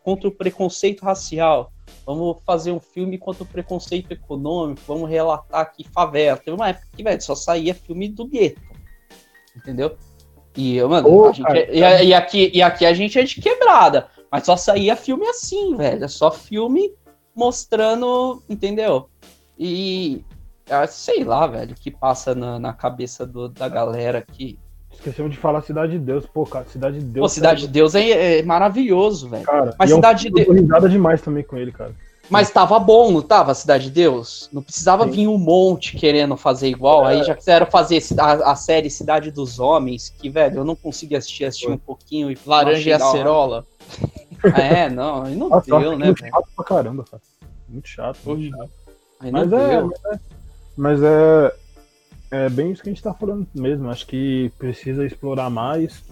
S3: contra o preconceito racial. Vamos fazer um filme contra o preconceito econômico. Vamos relatar aqui favela. Teve uma época que, velho, só saía filme do gueto. Entendeu? E, mano, oh, gente é, e, e, aqui, e aqui a gente é de quebrada. Mas só saía filme assim, velho. É só filme mostrando, entendeu? E ah, sei lá, velho, o que passa na, na cabeça do, da galera aqui.
S1: Esquecemos de falar Cidade de Deus, pô, cara. Cidade de Deus.
S3: Pô, Cidade
S1: de
S3: Deus é, é maravilhoso, velho.
S1: Cara, mas Cidade é um de Deus. risada demais também com ele, cara.
S3: Mas tava bom, não tava, Cidade de Deus? Não precisava Sim. vir um monte querendo fazer igual. É. Aí já quiseram fazer a, a, série Cidade dos Homens, que, velho, eu não consegui assistir, assistir um pouquinho. E
S2: Laranja e Acerola.
S3: é, não, aí não Nossa, deu, né,
S1: Muito chato pra caramba, cara. Muito chato, muito chato. Mas é, mas é, mas é, é bem isso que a gente tá falando mesmo. Acho que precisa explorar mais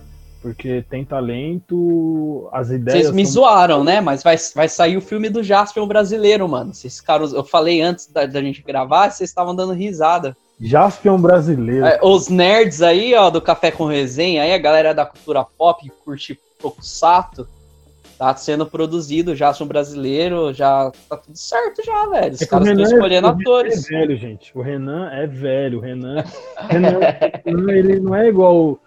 S1: porque tem talento, as ideias.
S3: Vocês me são... zoaram, né? Mas vai, vai sair o filme do Jasper brasileiro, mano. Vocês caras, eu falei antes da, da gente gravar, vocês estavam dando risada.
S1: Jasper brasileiro.
S3: É, os nerds aí, ó, do Café com Resenha, aí a galera da cultura pop que curte Tokusatsu, tá sendo produzido já um brasileiro, já tá tudo certo já, velho. Os é caras estão escolhendo é, atores.
S1: é velho, gente. O Renan é velho. O Renan, Renan ele não é igual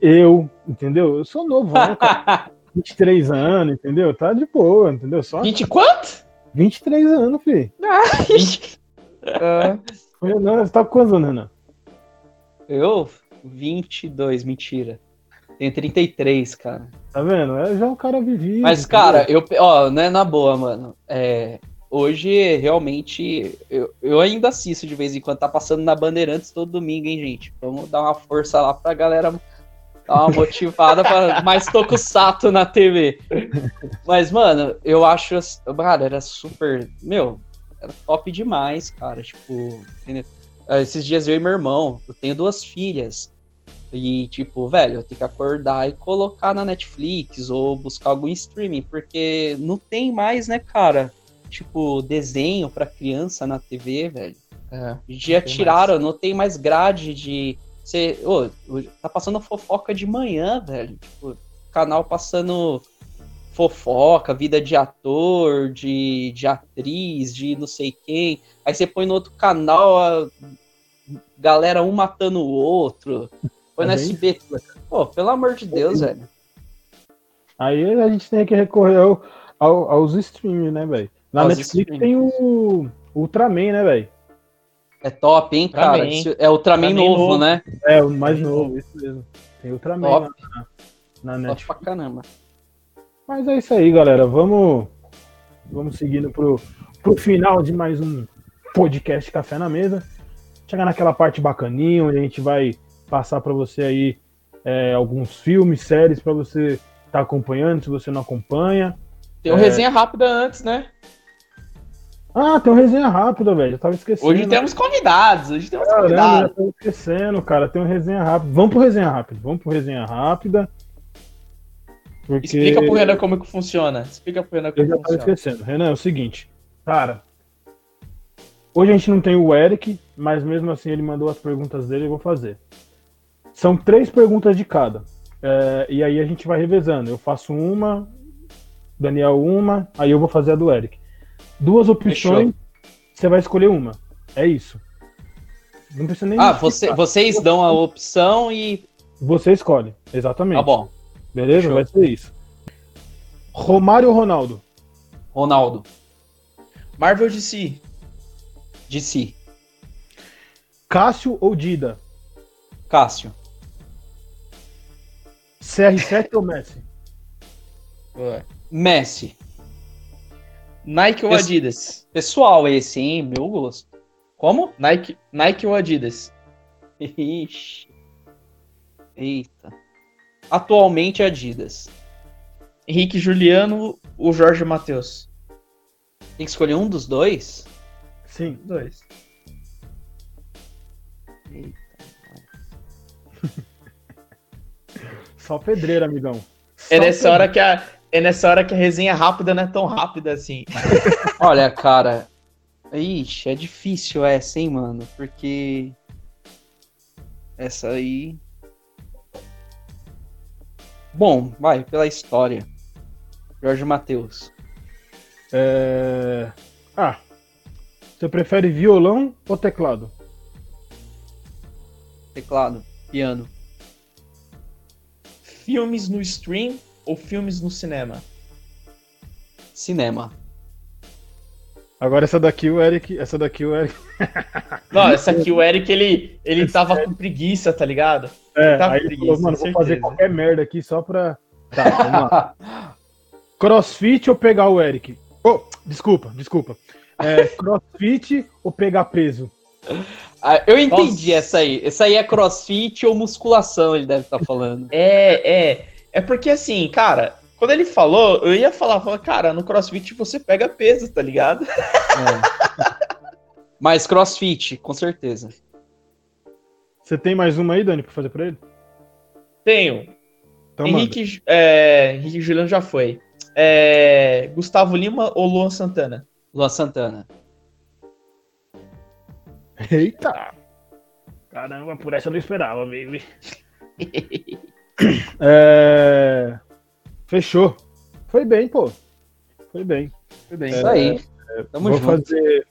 S1: eu, entendeu? Eu sou novo, né, cara? 23 anos, entendeu? Tá de boa, entendeu? Só
S3: 20 quanto?
S1: 23 anos, filho. Ah, Renan, você tá com quantos anos, Renan?
S3: Eu? 22, mentira. Tenho 33, cara.
S1: Tá vendo? É já um cara vivido.
S3: Mas, cara, eu, ó, não é na boa, mano. É, hoje, realmente, eu, eu ainda assisto de vez em quando. Tá passando na Bandeirantes todo domingo, hein, gente? Vamos dar uma força lá pra galera Dá uma motivada para mais tokusatsu na TV. Mas, mano, eu acho. Cara, era super. Meu, era top demais, cara. Tipo, esses dias eu e meu irmão, eu tenho duas filhas. E, tipo, velho, eu tenho que acordar e colocar na Netflix ou buscar algum streaming, porque não tem mais, né, cara? Tipo, desenho para criança na TV, velho. É, Já tiraram, mais. não tem mais grade de. Você, oh, tá passando fofoca de manhã, velho. Tipo, canal passando fofoca, vida de ator, de, de atriz, de não sei quem. Aí você põe no outro canal a galera um matando o outro. Põe no SBT. Pô, pelo amor de Deus, velho.
S1: Aí a gente tem que recorrer ao, ao, aos streams, né, velho? Na aos Netflix streams. tem o Ultraman, né, velho?
S3: É top, hein, cara? Ultraman. É Ultraman, Ultraman novo, novo, né?
S1: É, o mais novo, isso mesmo. Tem Ultraman top. na, na Netflix.
S3: Top pra caramba.
S1: Mas é isso aí, galera. Vamos, vamos seguindo pro, pro final de mais um podcast Café na Mesa. Chegar naquela parte bacaninha, onde a gente vai passar para você aí é, alguns filmes, séries para você estar tá acompanhando, se você não acompanha.
S2: Tem uma é... resenha rápida antes, né?
S1: Ah, tem uma resenha rápida, velho. Eu tava esquecendo.
S2: Hoje temos convidados. Hoje temos Caramba, convidados. Já
S1: tô esquecendo, cara. Tem uma resenha rápida. Vamos pro resenha rápida. Vamos pro resenha rápida.
S2: Porque... Explica pro Renan como que funciona. Explica pro Renan como
S1: Eu já tava esquecendo. Renan, é o seguinte. Cara, hoje a gente não tem o Eric, mas mesmo assim ele mandou as perguntas dele e eu vou fazer. São três perguntas de cada. É, e aí a gente vai revezando. Eu faço uma, Daniel uma, aí eu vou fazer a do Eric. Duas opções, você vai escolher uma. É isso.
S3: Não precisa nem. Ah, você, vocês dão a opção e.
S1: Você escolhe, exatamente.
S3: Tá bom.
S1: Beleza? Fechou. Vai ser isso. Romário ou Ronaldo?
S3: Ronaldo.
S2: Marvel de si.
S3: De si.
S1: Cássio ou Dida?
S3: Cássio.
S1: CR7 ou Messi?
S3: Ué. Messi.
S2: Nike ou Adidas?
S3: Pessoal, esse, hein? Meu gosto. Como?
S2: Nike, Nike ou Adidas?
S3: Ixi. Eita. Atualmente Adidas.
S2: Henrique Juliano ou Jorge Matheus?
S3: Tem que escolher um dos dois?
S1: Sim, dois.
S3: Eita.
S1: Só pedreira, amigão.
S2: É Só é nessa hora que a é nessa hora que a resenha rápida não é tão rápida assim.
S3: Olha, cara. Ixi, é difícil essa, hein, mano? Porque. Essa aí. Bom, vai, pela história. Jorge Matheus.
S1: É... Ah. Você prefere violão ou teclado?
S3: Teclado, piano.
S2: Filmes no stream ou filmes no cinema?
S3: Cinema.
S1: Agora essa daqui o Eric, essa daqui o Eric.
S2: Não, essa aqui o Eric ele ele tava com preguiça, tá ligado?
S1: É, ele aí preguiça, falou, mano, vou fazer qualquer merda aqui só pra Tá, vamos lá. Crossfit ou pegar o Eric? Oh, desculpa, desculpa. É, crossfit ou pegar peso?
S3: Ah, eu entendi Nossa. essa aí. Essa aí é crossfit ou musculação, ele deve estar tá falando.
S2: É, é. É porque assim, cara, quando ele falou, eu ia falar, falar cara, no crossfit você pega peso, tá ligado? É.
S3: Mas crossfit, com certeza.
S1: Você tem mais uma aí, Dani, pra fazer pra ele?
S2: Tenho. Então, Henrique, é, Henrique Juliano já foi. É, Gustavo Lima ou Luan Santana?
S3: Luan Santana.
S1: Eita! Caramba, por essa eu não esperava, baby. É... Fechou. Foi bem, pô. Foi bem. Foi bem.
S3: Isso aí. É,
S1: Tamo vou junto. Fazer...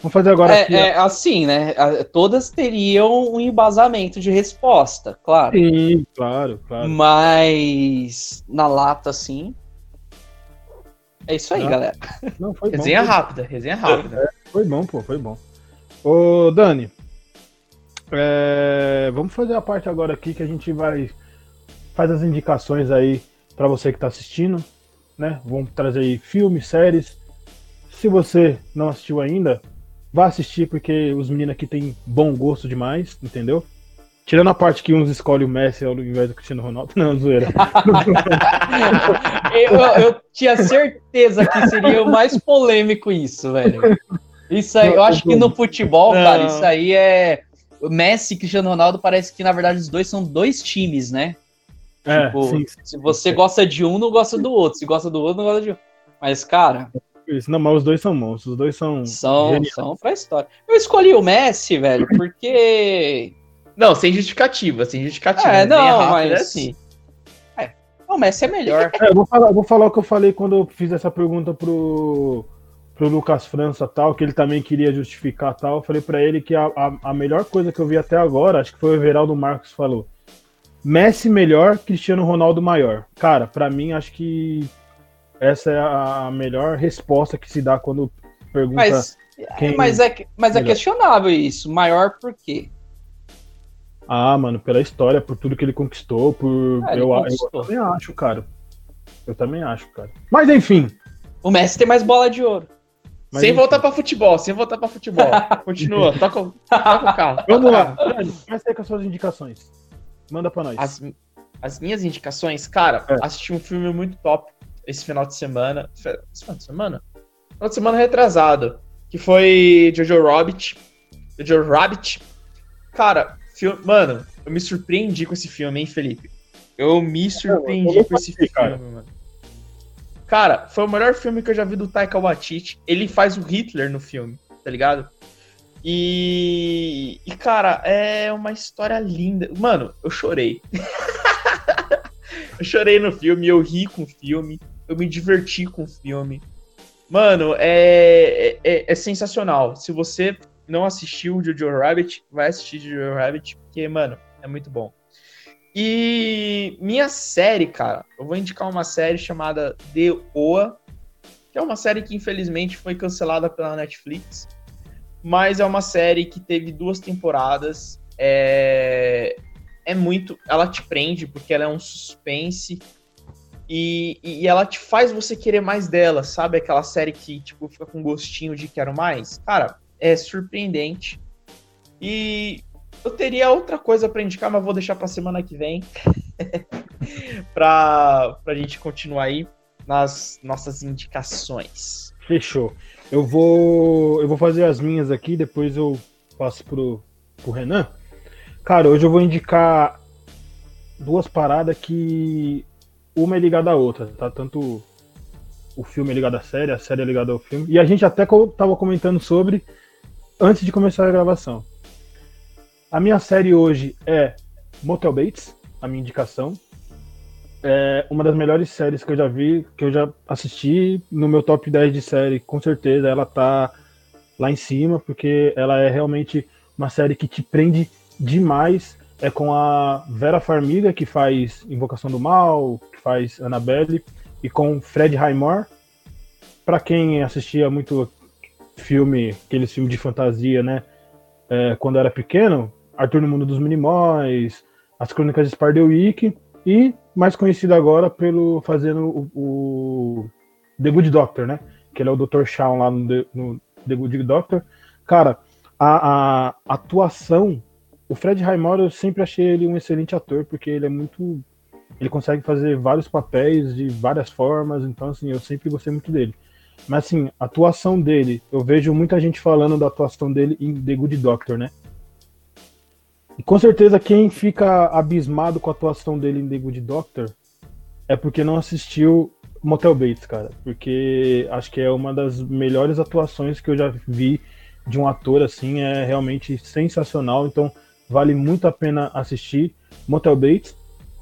S1: Vamos fazer agora
S3: é, aqui. É, assim, né? Todas teriam um embasamento de resposta, claro.
S1: Sim, claro, claro.
S3: Mas na lata, assim. É isso aí,
S2: Não.
S3: galera.
S2: Não, foi resenha bom, rápida, resenha rápida.
S1: É, foi bom, pô, foi bom. Ô, Dani, é, vamos fazer a parte agora aqui que a gente vai faz as indicações aí para você que está assistindo, né? Vamos trazer aí filmes, séries. Se você não assistiu ainda, vá assistir porque os meninos aqui têm bom gosto demais, entendeu? Tirando a parte que uns escolhem o Messi ao invés do Cristiano Ronaldo. Não, zoeira.
S3: eu, eu, tinha certeza que seria o mais polêmico isso, velho. Isso aí, eu acho que no futebol, não. cara, isso aí é. O Messi e Cristiano Ronaldo parece que, na verdade, os dois são dois times, né? É, tipo, sim, sim, se você sim. gosta de um, não gosta do outro. Se gosta do outro, não gosta de um. Mas, cara.
S1: Isso, não, mas os dois são bons. Os dois são.
S3: São, são pra história. Eu escolhi o Messi, velho, porque
S2: não, sem justificativa, sem justificativa.
S3: É, não, rápido, mas... É assim. É, o Messi é melhor.
S1: É, eu vou falar, vou falar o que eu falei quando eu fiz essa pergunta pro, pro Lucas França tal, que ele também queria justificar tal. Eu falei para ele que a, a, a, melhor coisa que eu vi até agora, acho que foi o Everaldo Marcos falou. Messi melhor, Cristiano Ronaldo maior. Cara, para mim acho que essa é a melhor resposta que se dá quando pergunta.
S3: Mas, quem mas, é, mas é questionável isso. Maior por quê?
S1: Ah, mano, pela história, por tudo que ele conquistou, por. É, eu, conquistou. eu, também acho, cara. Eu também acho, cara. Mas enfim.
S3: O Messi tem mais bola de ouro.
S2: Mas sem enfim. voltar pra futebol, sem voltar pra futebol. Continua, toca, toca o carro.
S1: Vamos lá. Começa aí com as suas indicações. Manda pra nós.
S2: As, as minhas indicações, cara, é. assisti um filme muito top esse final de semana. Esse final de semana? Final de semana retrasado. Que foi Jojo Rabbit. Jojo Rabbit. Cara, Filme, mano, eu me surpreendi com esse filme, hein, Felipe? Eu me surpreendi com esse filme, cara. mano. Cara, foi o melhor filme que eu já vi do Taika Waititi. Ele faz o Hitler no filme, tá ligado? E, e cara, é uma história linda. Mano, eu chorei. eu chorei no filme, eu ri com o filme, eu me diverti com o filme. Mano, é, é, é, sensacional. Se você não assistiu o Jojo Rabbit, vai assistir Jojo Rabbit, porque, mano, é muito bom. E minha série, cara, eu vou indicar uma série chamada The Oa, que é uma série que infelizmente foi cancelada pela Netflix, mas é uma série que teve duas temporadas. É, é muito. Ela te prende, porque ela é um suspense. E, e ela te faz você querer mais dela, sabe? Aquela série que, tipo, fica com gostinho de quero mais. Cara, é surpreendente. E eu teria outra coisa para indicar, mas vou deixar para semana que vem. para a gente continuar aí nas nossas indicações.
S1: Fechou. Eu vou eu vou fazer as minhas aqui, depois eu passo pro, pro Renan. Cara, hoje eu vou indicar duas paradas que uma é ligada à outra, tá? Tanto o filme é ligado à série, a série é ligada ao filme. E a gente até tava comentando sobre antes de começar a gravação. A minha série hoje é Motel Bates, a minha indicação. É uma das melhores séries que eu já vi, que eu já assisti no meu top 10 de série, com certeza ela tá lá em cima, porque ela é realmente uma série que te prende demais. É com a Vera Farmiga, que faz Invocação do Mal, que faz Annabelle, e com Fred Highmore. Para quem assistia muito filme, aqueles filmes de fantasia, né? É, quando era pequeno, Arthur no Mundo dos Minimóis, As Crônicas de Spardewick e mais conhecido agora pelo fazendo o, o, The Good Doctor, né? Que ele é o Dr. Shawn lá no The, no The Good Doctor. Cara, a, a atuação, o Fred Highmore eu sempre achei ele um excelente ator porque ele é muito ele consegue fazer vários papéis de várias formas, então assim, eu sempre gostei muito dele. Mas assim, a atuação dele, eu vejo muita gente falando da atuação dele em The Good Doctor, né? Com certeza quem fica abismado com a atuação dele em The Good Doctor é porque não assistiu Motel Bates, cara. Porque acho que é uma das melhores atuações que eu já vi de um ator assim, é realmente sensacional. Então vale muito a pena assistir Motel Bates.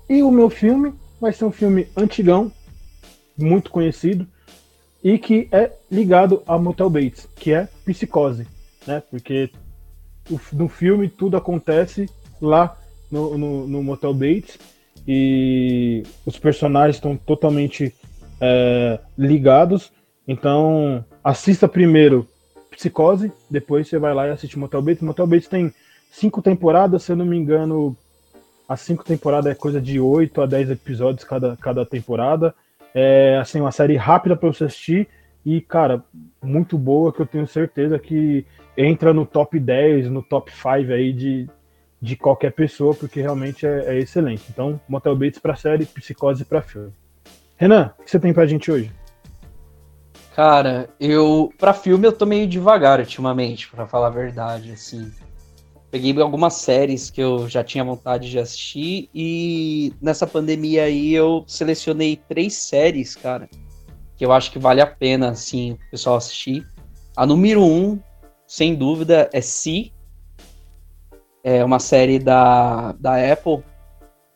S1: E o meu filme vai ser um filme antigão, muito conhecido, e que é ligado a Motel Bates, que é Psicose, né? Porque no filme tudo acontece lá no, no, no Motel Bates e os personagens estão totalmente é, ligados. Então assista primeiro Psicose, depois você vai lá e assiste Motel Bates. Motel Bates tem cinco temporadas, se eu não me engano, as cinco temporadas é coisa de 8 a 10 episódios cada, cada temporada. É assim, uma série rápida para você assistir e, cara, muito boa que eu tenho certeza que entra no top 10, no top 5 aí de, de qualquer pessoa, porque realmente é, é excelente. Então, Motel Bates para série, Psicose para filme. Renan, o que você tem pra gente hoje?
S3: Cara, eu. Pra filme eu tô meio devagar ultimamente, para falar a verdade, assim. Peguei algumas séries que eu já tinha vontade de assistir e nessa pandemia aí eu selecionei três séries, cara, que eu acho que vale a pena, assim, o pessoal assistir. A número um, sem dúvida, é Si. É uma série da, da Apple.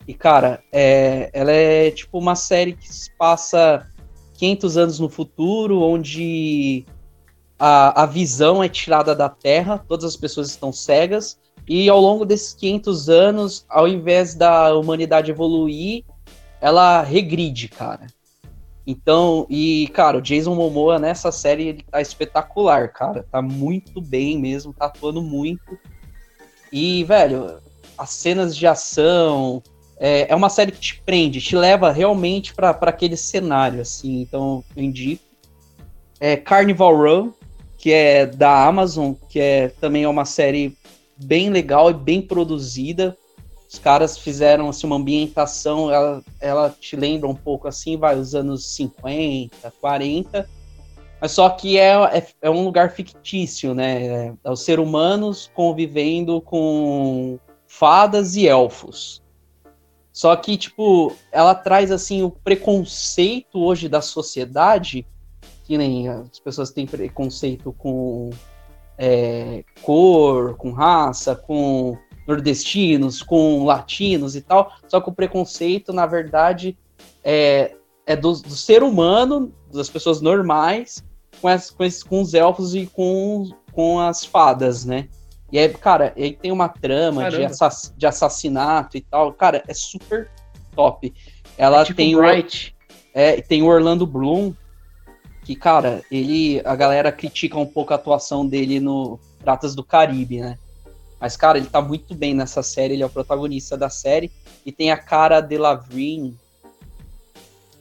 S3: E, cara, é, ela é tipo uma série que se passa 500 anos no futuro, onde a, a visão é tirada da Terra, todas as pessoas estão cegas, e ao longo desses 500 anos, ao invés da humanidade evoluir, ela regride, cara. Então, e, cara, o Jason Momoa nessa série ele tá espetacular, cara. Tá muito bem mesmo, tá atuando muito. E, velho, as cenas de ação. É, é uma série que te prende, te leva realmente para aquele cenário, assim. Então, eu indico. É Carnival Row, que é da Amazon, que é também é uma série bem legal e bem produzida. Os caras fizeram assim, uma ambientação, ela, ela te lembra um pouco assim, vai, os anos 50, 40, mas só que é, é, é um lugar fictício, né? É, é os seres humanos convivendo com fadas e elfos. Só que, tipo, ela traz, assim, o preconceito hoje da sociedade, que nem as pessoas têm preconceito com é, cor, com raça, com nordestinos, com latinos e tal. Só que o preconceito, na verdade, é, é do, do ser humano, das pessoas normais, com, as, com, esses, com os elfos e com, com as fadas, né? E aí, cara, aí tem uma trama de, assass, de, assassinato e tal. Cara, é super top. Ela é tipo tem Bright. o. É, tem o Orlando Bloom, que, cara, ele. A galera critica um pouco a atuação dele no Pratas do Caribe, né? Mas, cara, ele tá muito bem nessa série, ele é o protagonista da série. E tem a cara Delavigne.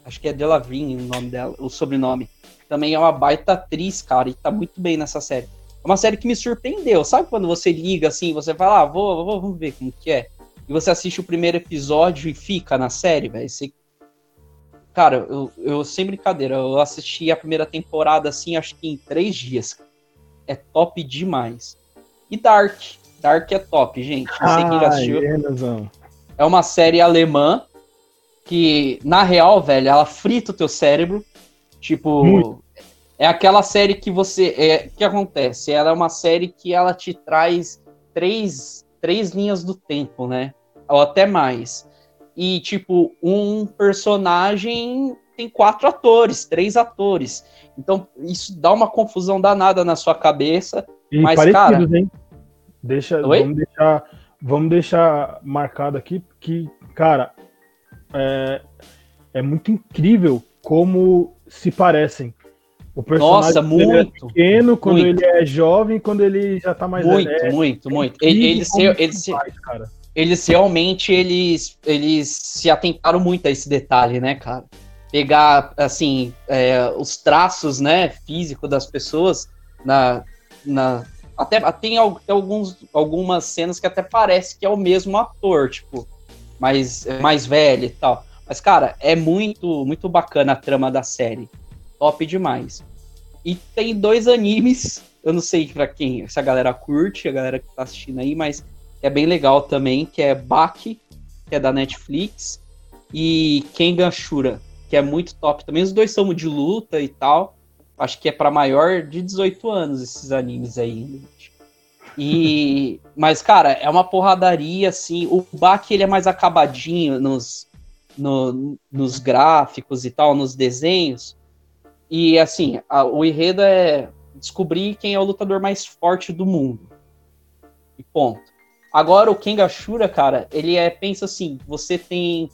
S3: Acho que é Delavigne o nome dela, o sobrenome. Também é uma baita atriz, cara, e tá muito bem nessa série. É uma série que me surpreendeu. Sabe quando você liga assim, você fala, ah, vou, vou, vamos ver como que é. E você assiste o primeiro episódio e fica na série, velho. Você Cara, eu, eu sem brincadeira, eu assisti a primeira temporada assim, acho que em três dias. É top demais. E Dark. Dark é top, gente. Já assistiu. É, é uma série alemã que, na real, velho, ela frita o teu cérebro. Tipo, Muito. é aquela série que você. É, que acontece? Ela é uma série que ela te traz três, três linhas do tempo, né? Ou até mais e, tipo, um personagem tem quatro atores, três atores. Então, isso dá uma confusão danada na sua cabeça. E mas, cara. Hein?
S1: Deixa, vamos deixar, vamos deixar marcado aqui que, cara, é, é muito incrível como se parecem.
S3: O personagem Nossa, é muito,
S1: é pequeno quando muito. ele é jovem, quando ele já tá mais
S3: muito, velho. Muito, muito, muito. Ele, ele, se, ele, se, cara eles realmente eles, eles se atentaram muito a esse detalhe, né, cara? Pegar, assim, é, os traços, né, físicos das pessoas na, na até tem alguns, algumas cenas que até parece que é o mesmo ator, tipo, mais, mais velho e tal. Mas, cara, é muito, muito bacana a trama da série. Top demais. E tem dois animes, eu não sei pra quem, se a galera curte, a galera que tá assistindo aí, mas é bem legal também, que é Baki, que é da Netflix, e Kengan Shura, que é muito top também. Os dois são de luta e tal. Acho que é para maior de 18 anos esses animes aí. E mas cara, é uma porradaria assim. O Baki ele é mais acabadinho nos no, nos gráficos e tal, nos desenhos. E assim, a, o enredo é descobrir quem é o lutador mais forte do mundo. E ponto. Agora o Kengashura, cara, ele é pensa assim, você tem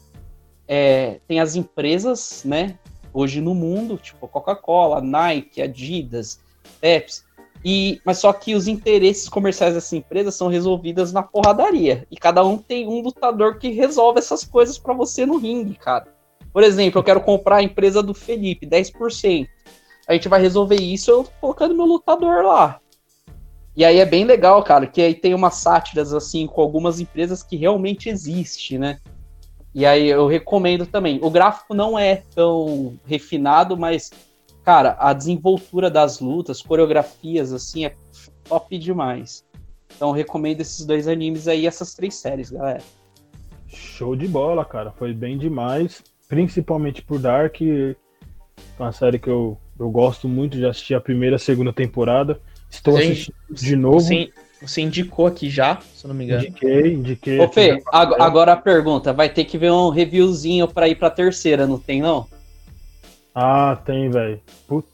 S3: é, tem as empresas, né, hoje no mundo, tipo Coca-Cola, Nike, Adidas, Pepsi, e mas só que os interesses comerciais dessas empresas são resolvidas na porradaria, e cada um tem um lutador que resolve essas coisas para você no ringue, cara. Por exemplo, eu quero comprar a empresa do Felipe, 10%. A gente vai resolver isso eu colocando meu lutador lá. E aí é bem legal, cara, que aí tem umas sátiras assim com algumas empresas que realmente existem, né? E aí eu recomendo também. O gráfico não é tão refinado, mas, cara, a desenvoltura das lutas, coreografias, assim, é top demais. Então recomendo esses dois animes aí, essas três séries, galera.
S1: Show de bola, cara. Foi bem demais. Principalmente por Dark, uma série que eu, eu gosto muito, já assisti a primeira e a segunda temporada. Estou assistindo de novo.
S2: Você, você, indicou aqui já, se eu não me engano.
S1: Indiquei, indiquei.
S3: Ô, Fê, agora a pergunta: vai ter que ver um reviewzinho pra ir pra terceira, não tem, não?
S1: Ah, tem, velho.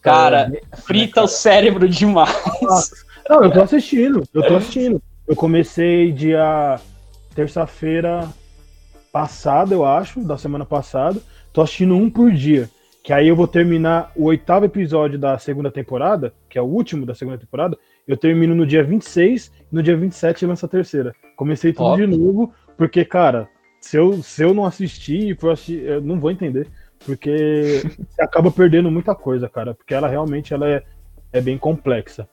S3: Cara, frita o cérebro demais.
S1: não, eu tô assistindo, eu tô assistindo. Eu comecei dia terça-feira passada, eu acho, da semana passada. Tô assistindo um por dia. Que aí eu vou terminar o oitavo episódio da segunda temporada, que é o último da segunda temporada. Eu termino no dia 26 e no dia 27 lança a terceira. Comecei tudo de novo, porque, cara, se eu, se eu não assistir, assistir, eu não vou entender. Porque você acaba perdendo muita coisa, cara. Porque ela realmente ela é, é bem complexa.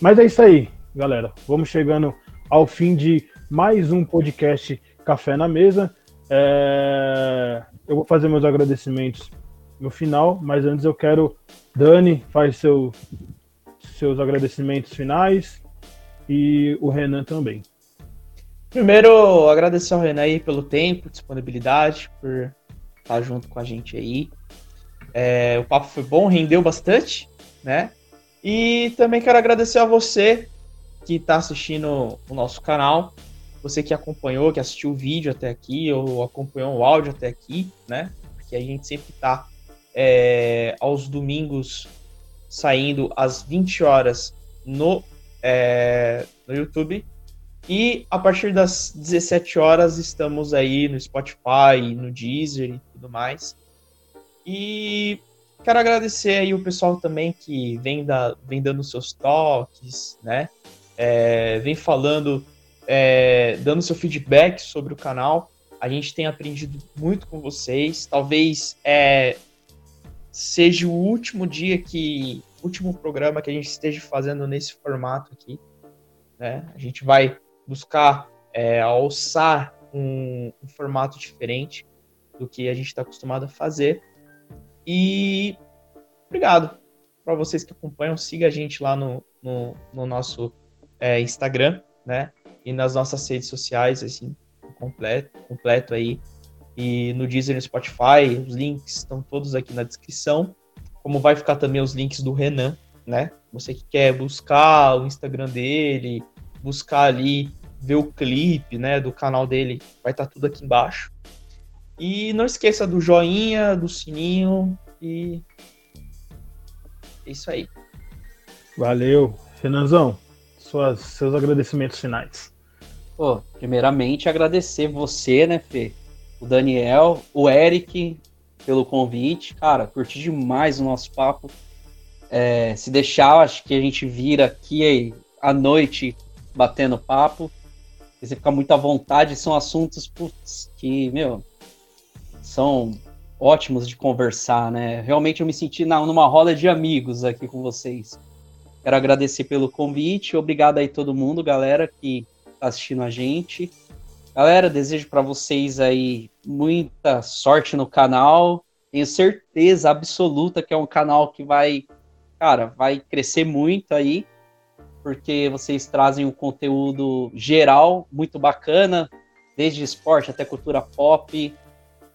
S1: Mas é isso aí, galera. Vamos chegando ao fim de mais um podcast Café na Mesa. É... Eu vou fazer meus agradecimentos no final, mas antes eu quero. Dani, faz seu, seus agradecimentos finais e o Renan também.
S2: Primeiro, agradecer ao Renan aí pelo tempo, disponibilidade, por estar junto com a gente aí. É, o papo foi bom, rendeu bastante, né? E também quero agradecer a você que está assistindo o nosso canal, você que acompanhou, que assistiu o vídeo até aqui, ou acompanhou o áudio até aqui, né? Porque a gente sempre está é, aos domingos saindo às 20 horas no, é, no YouTube. E a partir das 17 horas estamos aí no Spotify, no Deezer e tudo mais. E quero agradecer aí o pessoal também que vem, da, vem dando seus toques, né? É, vem falando, é, dando seu feedback sobre o canal. A gente tem aprendido muito com vocês. Talvez é, seja o último dia que. último programa que a gente esteja fazendo nesse formato aqui. Né? A gente vai buscar é, alçar um, um formato diferente do que a gente está acostumado a fazer. E obrigado para vocês que acompanham. Siga a gente lá no, no, no nosso é, Instagram, né? E nas nossas redes sociais, assim, completo, completo aí e no Deezer e no Spotify. Os links estão todos aqui na descrição. Como vai ficar também os links do Renan, né? Você que quer buscar o Instagram dele, buscar ali, ver o clipe, né, do canal dele, vai estar tá tudo aqui embaixo. E não esqueça do joinha, do sininho e é isso aí.
S1: Valeu. Renanzão, suas, seus agradecimentos finais.
S3: Pô, primeiramente agradecer você, né, Fê, o Daniel, o Eric, pelo convite. Cara, curti demais o nosso papo. É, se deixar, acho que a gente vira aqui à noite batendo papo. Você fica muito à vontade, são assuntos putz, que, meu, são ótimos de conversar, né? Realmente eu me senti na, numa roda de amigos aqui com vocês. Quero agradecer pelo convite, obrigado aí todo mundo, galera, que tá assistindo a gente. Galera, desejo para vocês aí muita sorte no canal. Tenho certeza absoluta que é um canal que vai, cara, vai crescer muito aí, porque vocês trazem um conteúdo geral muito bacana, desde esporte até cultura pop.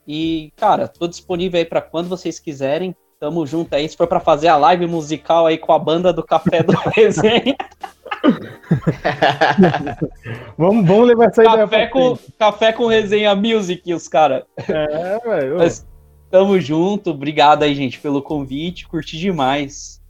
S3: E, cara, tô disponível aí para quando vocês quiserem. Tamo junto aí. Se for para fazer a live musical aí com a banda do Café do Resenha.
S1: vamos, vamos levar essa
S3: café ideia com Café com resenha music, os caras. É, velho. Tamo junto. Obrigado aí, gente, pelo convite. Curti demais.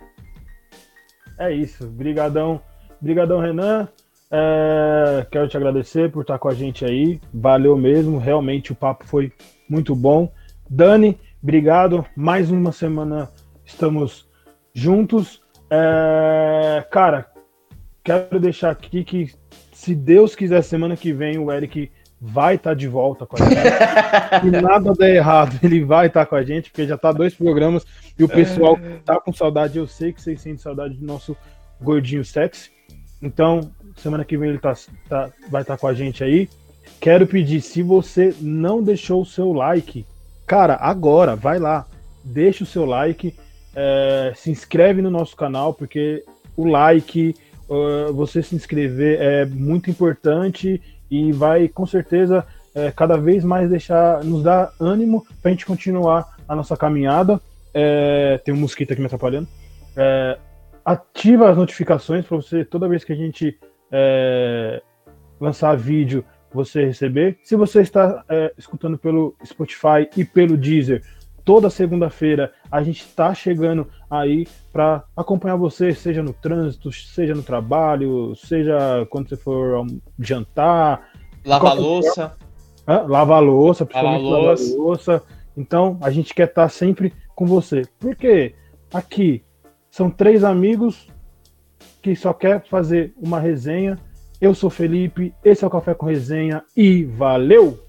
S1: É isso. Brigadão. Brigadão, Renan. É, quero te agradecer por estar com a gente aí. Valeu mesmo. Realmente o papo foi muito bom. Dani, obrigado. Mais uma semana estamos juntos. É, cara, quero deixar aqui que, se Deus quiser, semana que vem o Eric vai estar tá de volta com a gente. se nada der errado, ele vai estar tá com a gente, porque já tá dois programas e o pessoal tá com saudade. Eu sei que vocês sentem saudade do nosso gordinho sexy. Então, semana que vem ele tá, tá vai estar tá com a gente aí. Quero pedir, se você não deixou o seu like, cara, agora, vai lá, deixa o seu like, é, se inscreve no nosso canal, porque o like, uh, você se inscrever é muito importante e vai com certeza é, cada vez mais deixar, nos dar ânimo para a gente continuar a nossa caminhada. É, tem um mosquito aqui me atrapalhando. É, ativa as notificações para você, toda vez que a gente é, lançar vídeo, você receber. Se você está é, escutando pelo Spotify e pelo Deezer, toda segunda-feira a gente está chegando aí para acompanhar você, seja no trânsito, seja no trabalho, seja quando você for jantar.
S3: Lava louça.
S1: É, lava louça, principalmente lava louça. louça. Então a gente quer estar tá sempre com você. Porque aqui são três amigos que só quer fazer uma resenha. Eu sou Felipe, esse é o Café com Resenha e valeu!